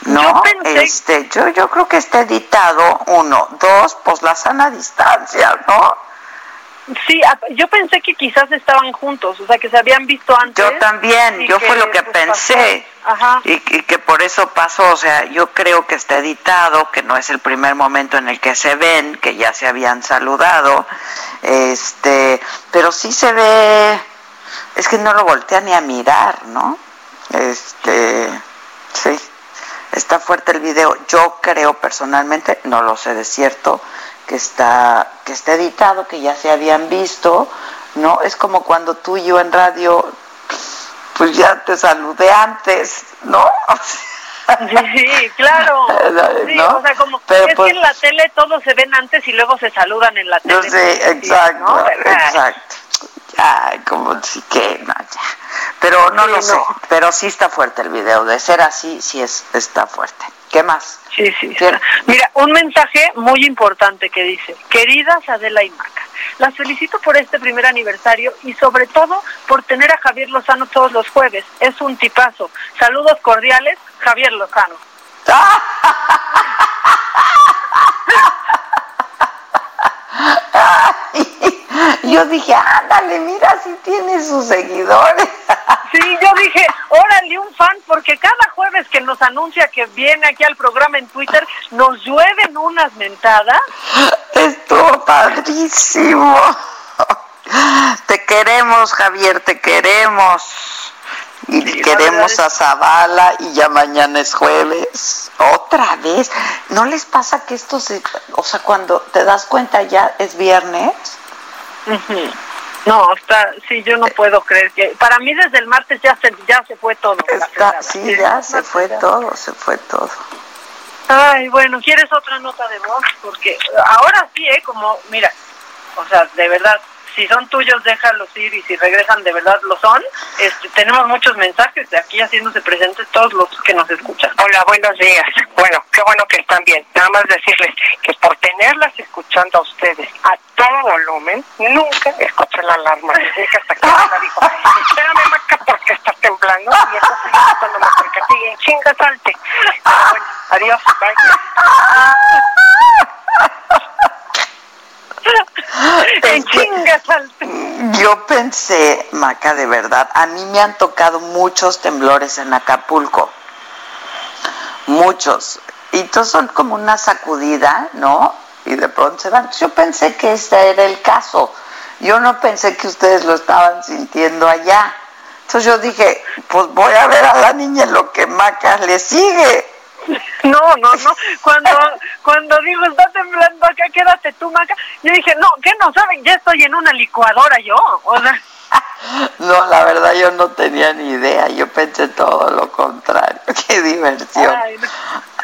No, Yo pensé- este, yo yo creo que está editado uno, dos, pues la sana distancia, ¿no? Sí, yo pensé que quizás estaban juntos, o sea, que se habían visto antes. Yo también, yo fue lo que pues, pensé. Ajá. Y, y que por eso pasó, o sea, yo creo que está editado, que no es el primer momento en el que se ven, que ya se habían saludado, este, pero sí se ve, es que no lo voltea ni a mirar, ¿no? Este, sí, está fuerte el video. Yo creo personalmente, no lo sé de cierto, que está, que está editado, que ya se habían visto, ¿no? Es como cuando tú y yo en radio pues ya te saludé antes, ¿no? Sí, claro. Sí, ¿No? o sea, como Pero, es pues- que en la tele todos se ven antes y luego se saludan en la tele. No sé, exacto, exacto. Ya, como si que, no, ya. Pero no Sí, lo sé, pero sí está fuerte el video. De ser así, sí es, está fuerte. ¿Qué más? Sí, sí. está. Mira, un mensaje muy importante que dice, queridas Adela y Maca, las felicito por este primer aniversario y sobre todo por tener a Javier Lozano todos los jueves. Es un tipazo. Saludos cordiales, Javier Lozano. Yo dije, ándale, mira, si tiene sus seguidores. Sí, yo dije, órale, un fan, porque cada jueves que nos anuncia que viene aquí al programa en Twitter, nos llueven unas mentadas. Estuvo padrísimo. Te queremos, Javier, te queremos. Y queremos a Zavala y ya mañana es jueves. Otra vez. ¿No les pasa que esto se... O sea, cuando te das cuenta ya es viernes? No, está, sí, yo no puedo creer que, para mí desde el martes ya se, ya se fue todo. Está, sí, ya se fue todo, se fue todo. Ay, bueno, ¿quieres otra nota de voz? Porque ahora sí, ¿eh? Como, mira, o sea, de verdad, si son tuyos, déjalos ir y si regresan, de verdad lo son. Este, tenemos muchos mensajes de aquí haciéndose presentes todos los que nos escuchan. Hola, buenos días. Bueno, qué bueno que están bien. Nada más decirles que por tenerlas escuchando a ustedes a todo volumen, nunca escuché la alarma. Nunca hasta que Ana dijo, espérame, Maca, porque está temblando. Y entonces yo cuando me percaté, y en chinga salte. Pero bueno, adiós, bye. En chinga salte. Yo pensé, Maca, de verdad, a mí me han tocado muchos temblores en Acapulco. Muchos. Y todos son como una sacudida, ¿no? Y de pronto se van. Yo pensé que ese era el caso. Yo no pensé que ustedes lo estaban sintiendo allá. Entonces yo dije, pues voy a ver a la niña en lo que Maca le sigue. No, no, no. Cuando, cuando digo está temblando acá, quédate tú, Maca. Yo dije, no, ¿qué no saben? Ya estoy en una licuadora yo. O sea, No, la verdad yo no tenía ni idea. Yo pensé todo lo contrario. Qué diversión. Ay, no.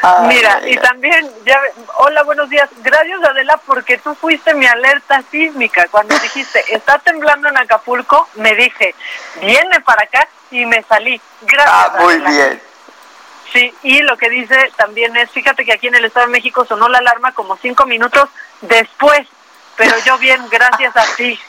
Ay, Mira, y también, ya, hola, buenos días. Gracias, Adela, porque tú fuiste mi alerta sísmica. Cuando dijiste, está temblando en Acapulco, me dije, viene para acá y me salí. Gracias. Ah, muy Adela. bien. Sí, y lo que dice también es, fíjate que aquí en el Estado de México sonó la alarma como cinco minutos después, pero yo bien, gracias a ti.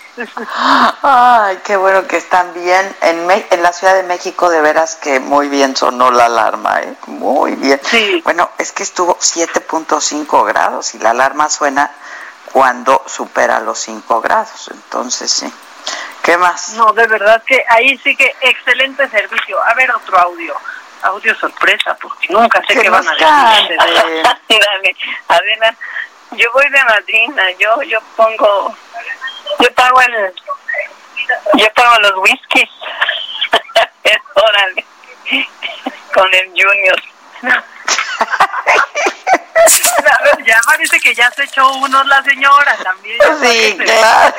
Ay, qué bueno que están bien. En, Me- en la Ciudad de México, de veras que muy bien sonó la alarma, ¿eh? Muy bien. Bueno, es que estuvo 7.5 grados y la alarma suena cuando supera los 5 grados. Entonces, sí. ¿Qué más? No, de verdad que ahí sí que excelente servicio. A ver, otro audio. Audio sorpresa, porque nunca sé qué van a decir. Dale, Adela, yo voy de madrina, yo yo pongo, yo pago el, yo pago los whiskies, órale, con el Junior. Ya parece que ya se echó uno la señora también. Sí, claro.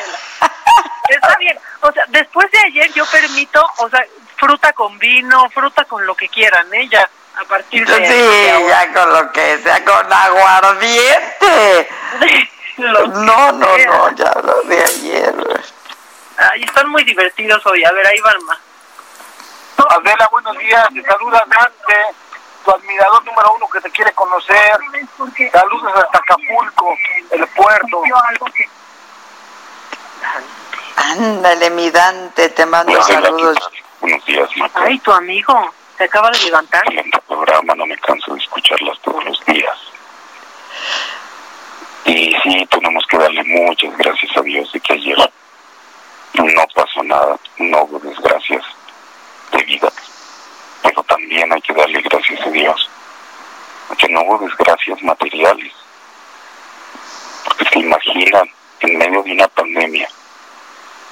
Está bien. O sea, después de ayer yo permito, o sea, fruta con vino, fruta con lo que quieran, ¿eh? Ya. a partir de Sí, ya con lo que sea, con aguardiente. Lo No, no, sea. no, ya lo de ayer. Ay, están muy divertidos hoy. A ver, ahí van más. Adela, buenos días. Te saluda Dante, tu admirador número uno que te quiere conocer. Saludos hasta Acapulco, el puerto. Ándale, mi Dante, te mando saludos. Buenos días, Maca. Ay, tu amigo. Se acaba de levantar. Excelente programa, no me canso de escucharlas todos los días. Y sí, tenemos que darle muchas gracias a Dios de que ayer no pasó nada, no hubo desgracias de vida. Pero también hay que darle gracias a Dios que no hubo desgracias materiales. Porque se imaginan, en medio de una pandemia,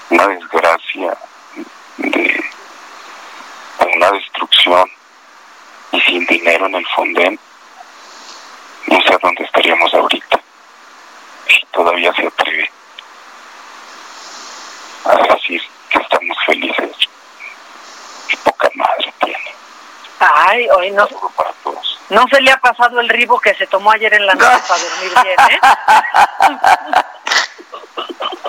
una desgracia de una destrucción y sin dinero en el fondén, no sé dónde estaríamos ahorita. Y todavía se atreve a decir que estamos felices. Qué poca madre tiene. Ay, hoy no. No se le ha pasado el ribo que se tomó ayer en la noche para dormir bien, ¿eh?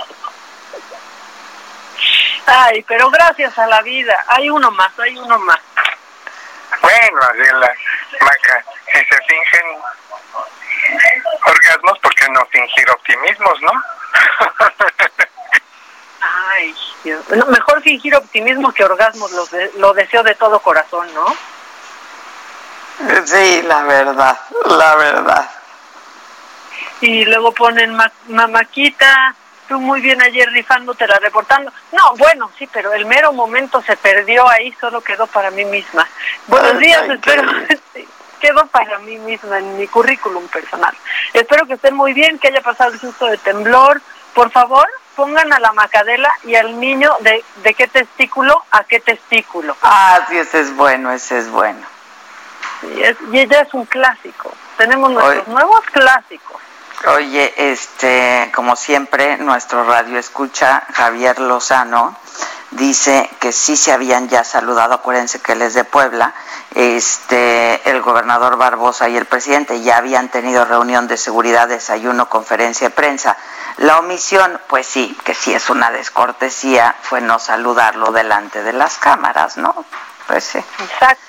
Ay, pero gracias a la vida. Hay uno más, hay uno más. Bueno, Adela, Maca, si se fingen orgasmos, ¿por qué no fingir optimismos, no? Ay, Dios. No, mejor fingir optimismo que orgasmos, lo, de- lo deseo de todo corazón, ¿no? Sí, la verdad, la verdad. Y luego ponen ma mamaquita, tú muy bien ayer rifándotela, reportando. No, bueno, sí, pero el mero momento se perdió ahí, solo quedó para mí misma. Buenos días, ay, espero. sí, quedó para mí misma en mi currículum personal. Espero que estén muy bien, que haya pasado el susto de temblor. Por favor, pongan a la macadela y al niño de, de qué testículo a qué testículo. Ah, sí, ese es bueno, ese es bueno. Y, es, y ella es un clásico. Tenemos nuestros nuevos clásicos. Oye, este, como siempre, nuestro radio escucha, Javier Lozano, dice que sí se habían ya saludado, acuérdense que él es de Puebla, este, el gobernador Barbosa y el presidente ya habían tenido reunión de seguridad, desayuno, conferencia de prensa. La omisión, pues sí, que sí es una descortesía, fue no saludarlo delante de las cámaras, ¿no? Pues sí. Exacto.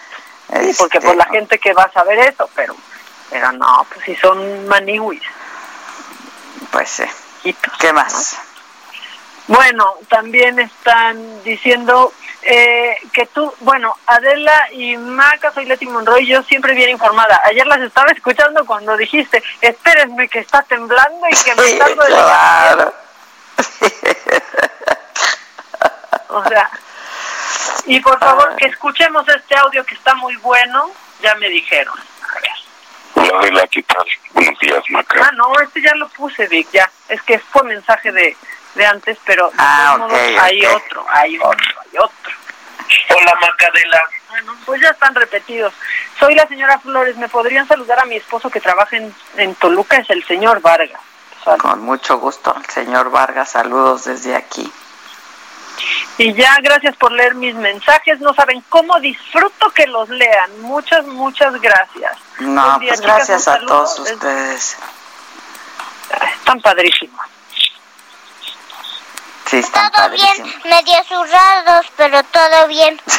Sí, porque Este, por la gente que va a saber eso, pero, pero no, pues si son maniwis. Pues sí. ¿Qué más? Bueno, también están diciendo eh, que tú, bueno, Adela y Maca, soy Leti Monroy, yo siempre bien informada. Ayer las estaba escuchando cuando dijiste, espérenme que está temblando y que me Sí, de claro. O sea, y por favor que escuchemos este audio que está muy bueno, ya me dijeron. Adela, ¿qué tal? Buenos días, Maca. Ah, no, este ya lo puse, Vic, ya. Es que fue mensaje de, de antes, pero de Ah, todos ok, modos hay ok. otro, hay otro, hay otro. Hola, Macadela. Bueno, pues ya están repetidos. Soy la señora Flores. ¿Me podrían saludar a mi esposo que trabaja en, en Toluca? Es el señor Vargas. Con mucho gusto, señor Vargas, saludos desde aquí. Y ya, gracias por leer mis mensajes. No saben cómo disfruto que los lean. Muchas, muchas gracias. No, día, pues chicas, gracias a todos Es- ustedes. Están padrísimos. Sí, están Todo bien, medio zurrados, pero todo bien.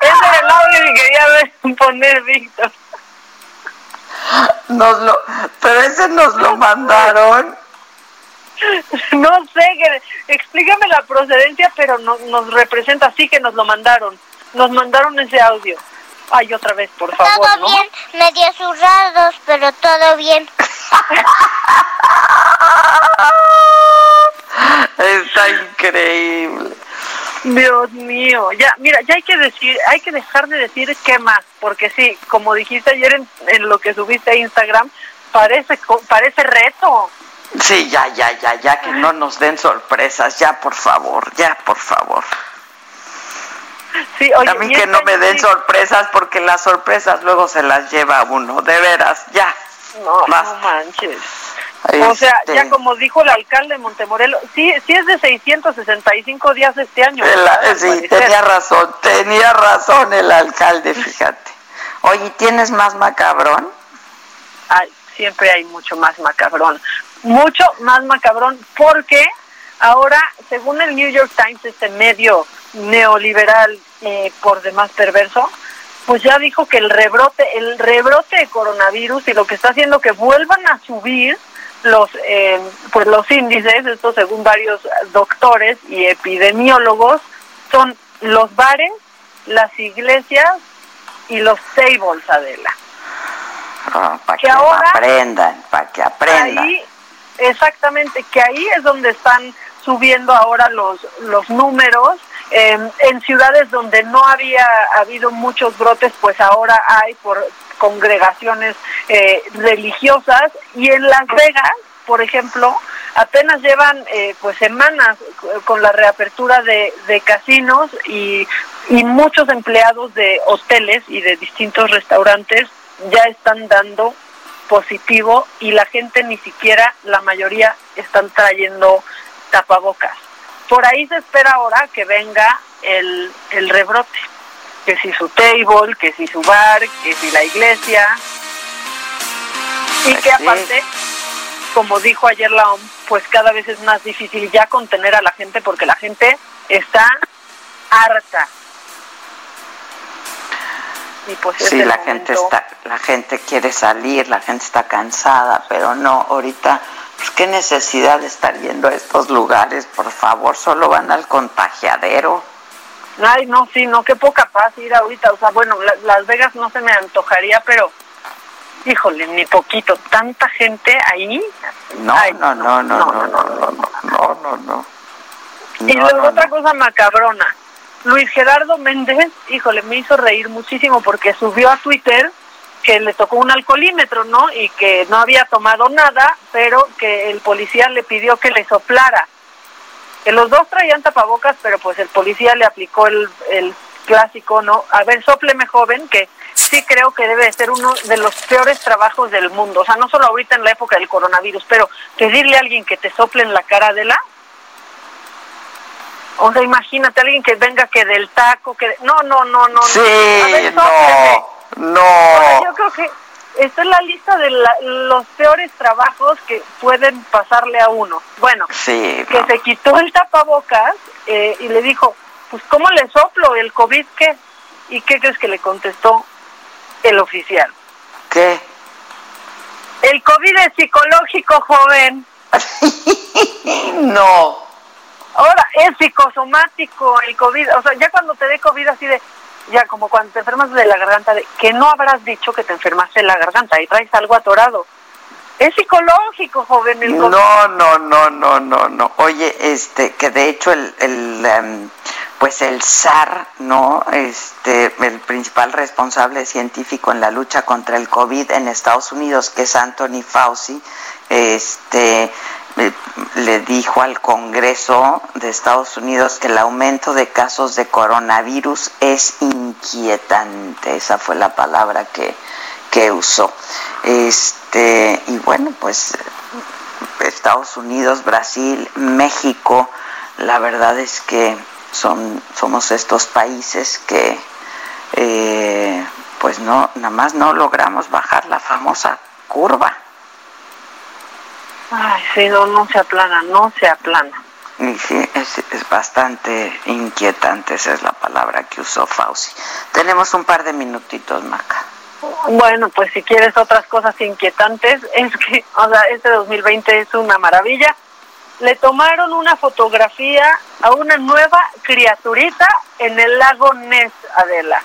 Ese era el audio que quería ver poner, Víctor. Nos lo, pero ese nos lo mandaron. No sé, que, explícame la procedencia, pero no, nos representa así que nos lo mandaron. Nos mandaron ese audio. Ay, otra vez, por favor, Todo ¿no? bien, medio zurrados, pero todo bien. Está increíble. Dios mío, ya, mira, ya hay que decir, hay que dejar de decir qué más, porque sí, como dijiste ayer en, en lo que subiste a Instagram, parece co- parece reto. Sí, ya, ya, ya, ya, que no nos den sorpresas, ya, por favor, ya, por favor. Sí, oye, y que este no me den sorpresas porque las sorpresas luego se las lleva uno, de veras, ya. No, Basta. no manches. O sea, Este- ya como dijo el alcalde de Montemorelos, sí, sí es de 665 días este año. Sí, tenía razón, tenía razón el alcalde, fíjate. Oye, ¿y ¿tienes más macabrón? Ay, siempre hay mucho más macabrón. Mucho más macabrón porque ahora, según el New York Times, este medio neoliberal eh, por demás perverso, pues ya dijo que el rebrote, el rebrote de coronavirus y lo que está haciendo que vuelvan a subir los eh, pues los índices, esto según varios doctores y epidemiólogos, son los bares, las iglesias y los tables, Adela. para Que que, ahora- aprendan, para que aprendan. Ahí, exactamente, que ahí es donde están subiendo ahora los, los números. Eh, en ciudades donde no había habido muchos brotes, pues ahora hay por congregaciones eh, religiosas. Y en Las Vegas, por ejemplo, apenas llevan eh, pues semanas con la reapertura de, de casinos y, y muchos empleados de hoteles y de distintos restaurantes ya están dando positivo y la gente ni siquiera, la mayoría, están trayendo tapabocas. Por ahí se espera ahora que venga el, el rebrote, que si su table, que si su bar, que si la iglesia, y que aparte, como dijo ayer la OMS, pues cada vez es más difícil ya contener a la gente porque la gente está harta. Y pues es Sí, la gente está, la gente quiere salir, la gente está cansada, pero no, ahorita, pues qué necesidad de estar yendo a estos lugares, por favor, solo van al contagiadero. Ay, no, sí, no, qué poca paz ir ahorita. O sea, bueno, La- Las Vegas no se me antojaría, pero, híjole, ni poquito. Tanta gente ahí. No, no, no, no, no, no, no, no, no, no, no. Y luego otra cosa macabrona. Luis Gerardo Méndez, híjole, me hizo reír muchísimo porque subió a Twitter que le tocó un alcoholímetro, ¿no? Y que no había tomado nada, pero que el policía le pidió que le soplara. Que los dos traían tapabocas, pero pues el policía le aplicó el, el clásico, ¿no? A ver, sopleme joven, que sí creo que debe de ser uno de los peores trabajos del mundo. O sea, no solo ahorita en la época del coronavirus, pero pedirle a alguien que te sople en la cara de la... O sea, imagínate alguien que venga que del taco, que... No, no, no, no. no. Sí, A ver, sópleme. no, Ahora, no. yo creo que esta es la lista de la- los peores trabajos que pueden pasarle a uno. Bueno, Sí, que se quitó el tapabocas eh, y le dijo, pues ¿cómo le soplo? ¿El COVID qué? ¿Y qué crees que le contestó el oficial? ¿Qué? El COVID es psicológico, joven. No. Ahora, es psicosomático el COVID. O sea, ya cuando te dé COVID así de, ya como cuando te enfermas de la garganta, de que no habrás dicho que te enfermaste de la garganta y traes algo atorado. Es psicológico, joven, el. No, no, no, no, no, no. Oye, este, que de hecho el, el em, pues el SAR, ¿no? Este, el principal responsable científico en la lucha contra el COVID en Estados Unidos, que es Anthony Fauci, este, le dijo al Congreso de Estados Unidos que el aumento de casos de coronavirus es inquietante. Esa fue la palabra que, que usó. Este, y bueno, pues Estados Unidos, Brasil, México, la verdad es que son, somos estos países que eh, pues no, nada más no logramos bajar la famosa curva. Ay, sí, no, no se aplana, no se aplana. Y sí, es, es bastante inquietante, esa es la palabra que usó Fauci. Tenemos un par de minutitos, Maca. Bueno, pues si quieres otras cosas inquietantes, es que, o sea, este 2020 es una maravilla. Le tomaron una fotografía a una nueva criaturita en el lago Ness, Adela.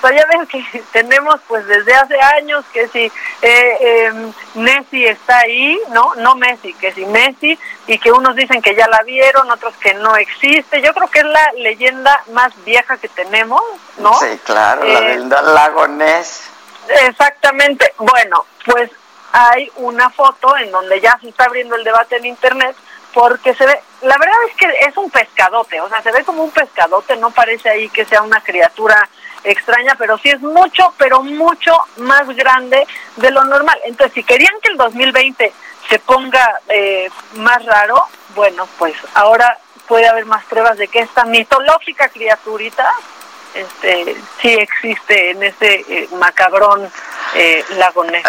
O sea, ya ven que tenemos pues desde hace años que si eh, eh, Nessie está ahí, ¿no? No Messi, que si Messi, y que unos dicen que ya la vieron, otros que no existe. Yo creo que es la leyenda más vieja que tenemos, ¿no? Sí, claro, la Eh, del lago Ness. Exactamente. Bueno, pues hay una foto en donde ya se está abriendo el debate en internet porque se ve, la verdad es que es un pescadote, o sea, se ve como un pescadote, no parece ahí que sea una criatura extraña, pero sí es mucho, pero mucho más grande de lo normal. Entonces, si querían que el 2020 se ponga eh, más raro, bueno, pues ahora puede haber más pruebas de que esta mitológica criaturita este, sí existe en ese eh, macabrón eh, lagonés.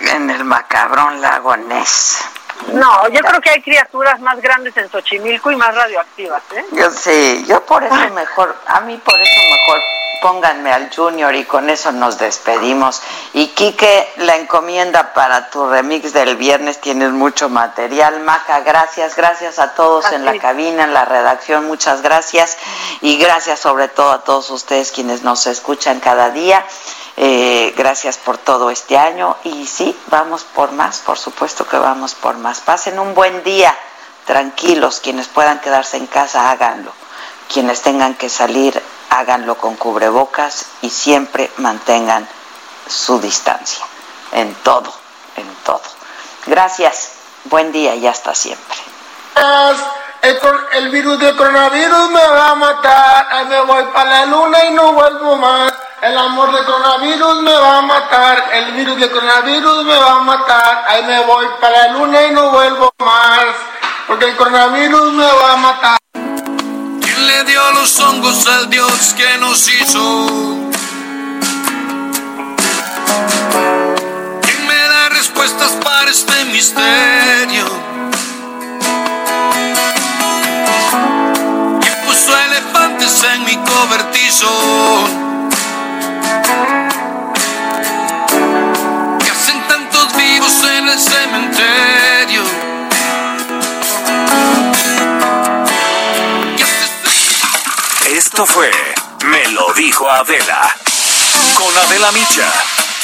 En el macabrón lagonés. No, yo creo que hay criaturas más grandes en Xochimilco y más radioactivas, ¿eh? Yo sí, yo por eso mejor, a mí por eso mejor pónganme al Junior y con eso nos despedimos. Y Quique, la encomienda para tu remix del viernes, tienes mucho material. Maca, gracias, gracias a todos en la cabina, en la redacción, muchas gracias. Y gracias sobre todo a todos ustedes quienes nos escuchan cada día. Eh, gracias por todo este año y sí, vamos por más, por supuesto que vamos por más. Pasen un buen día, tranquilos, quienes puedan quedarse en casa, háganlo. Quienes tengan que salir, háganlo con cubrebocas y siempre mantengan su distancia, en todo, en todo. Gracias, buen día y hasta siempre. El, el virus del coronavirus me va a matar. Me voy para la luna y no vuelvo más. El amor del coronavirus me va a matar. El virus del coronavirus me va a matar. Ay, me voy para la luna y no vuelvo más. Porque el coronavirus me va a matar. ¿Quién le dio los hongos al Dios que nos hizo? ¿Quién me da respuestas para este misterio? ¿Quién puso elefantes en mi cobertizo? Esto fue Me lo dijo Adela. Con Adela Micha.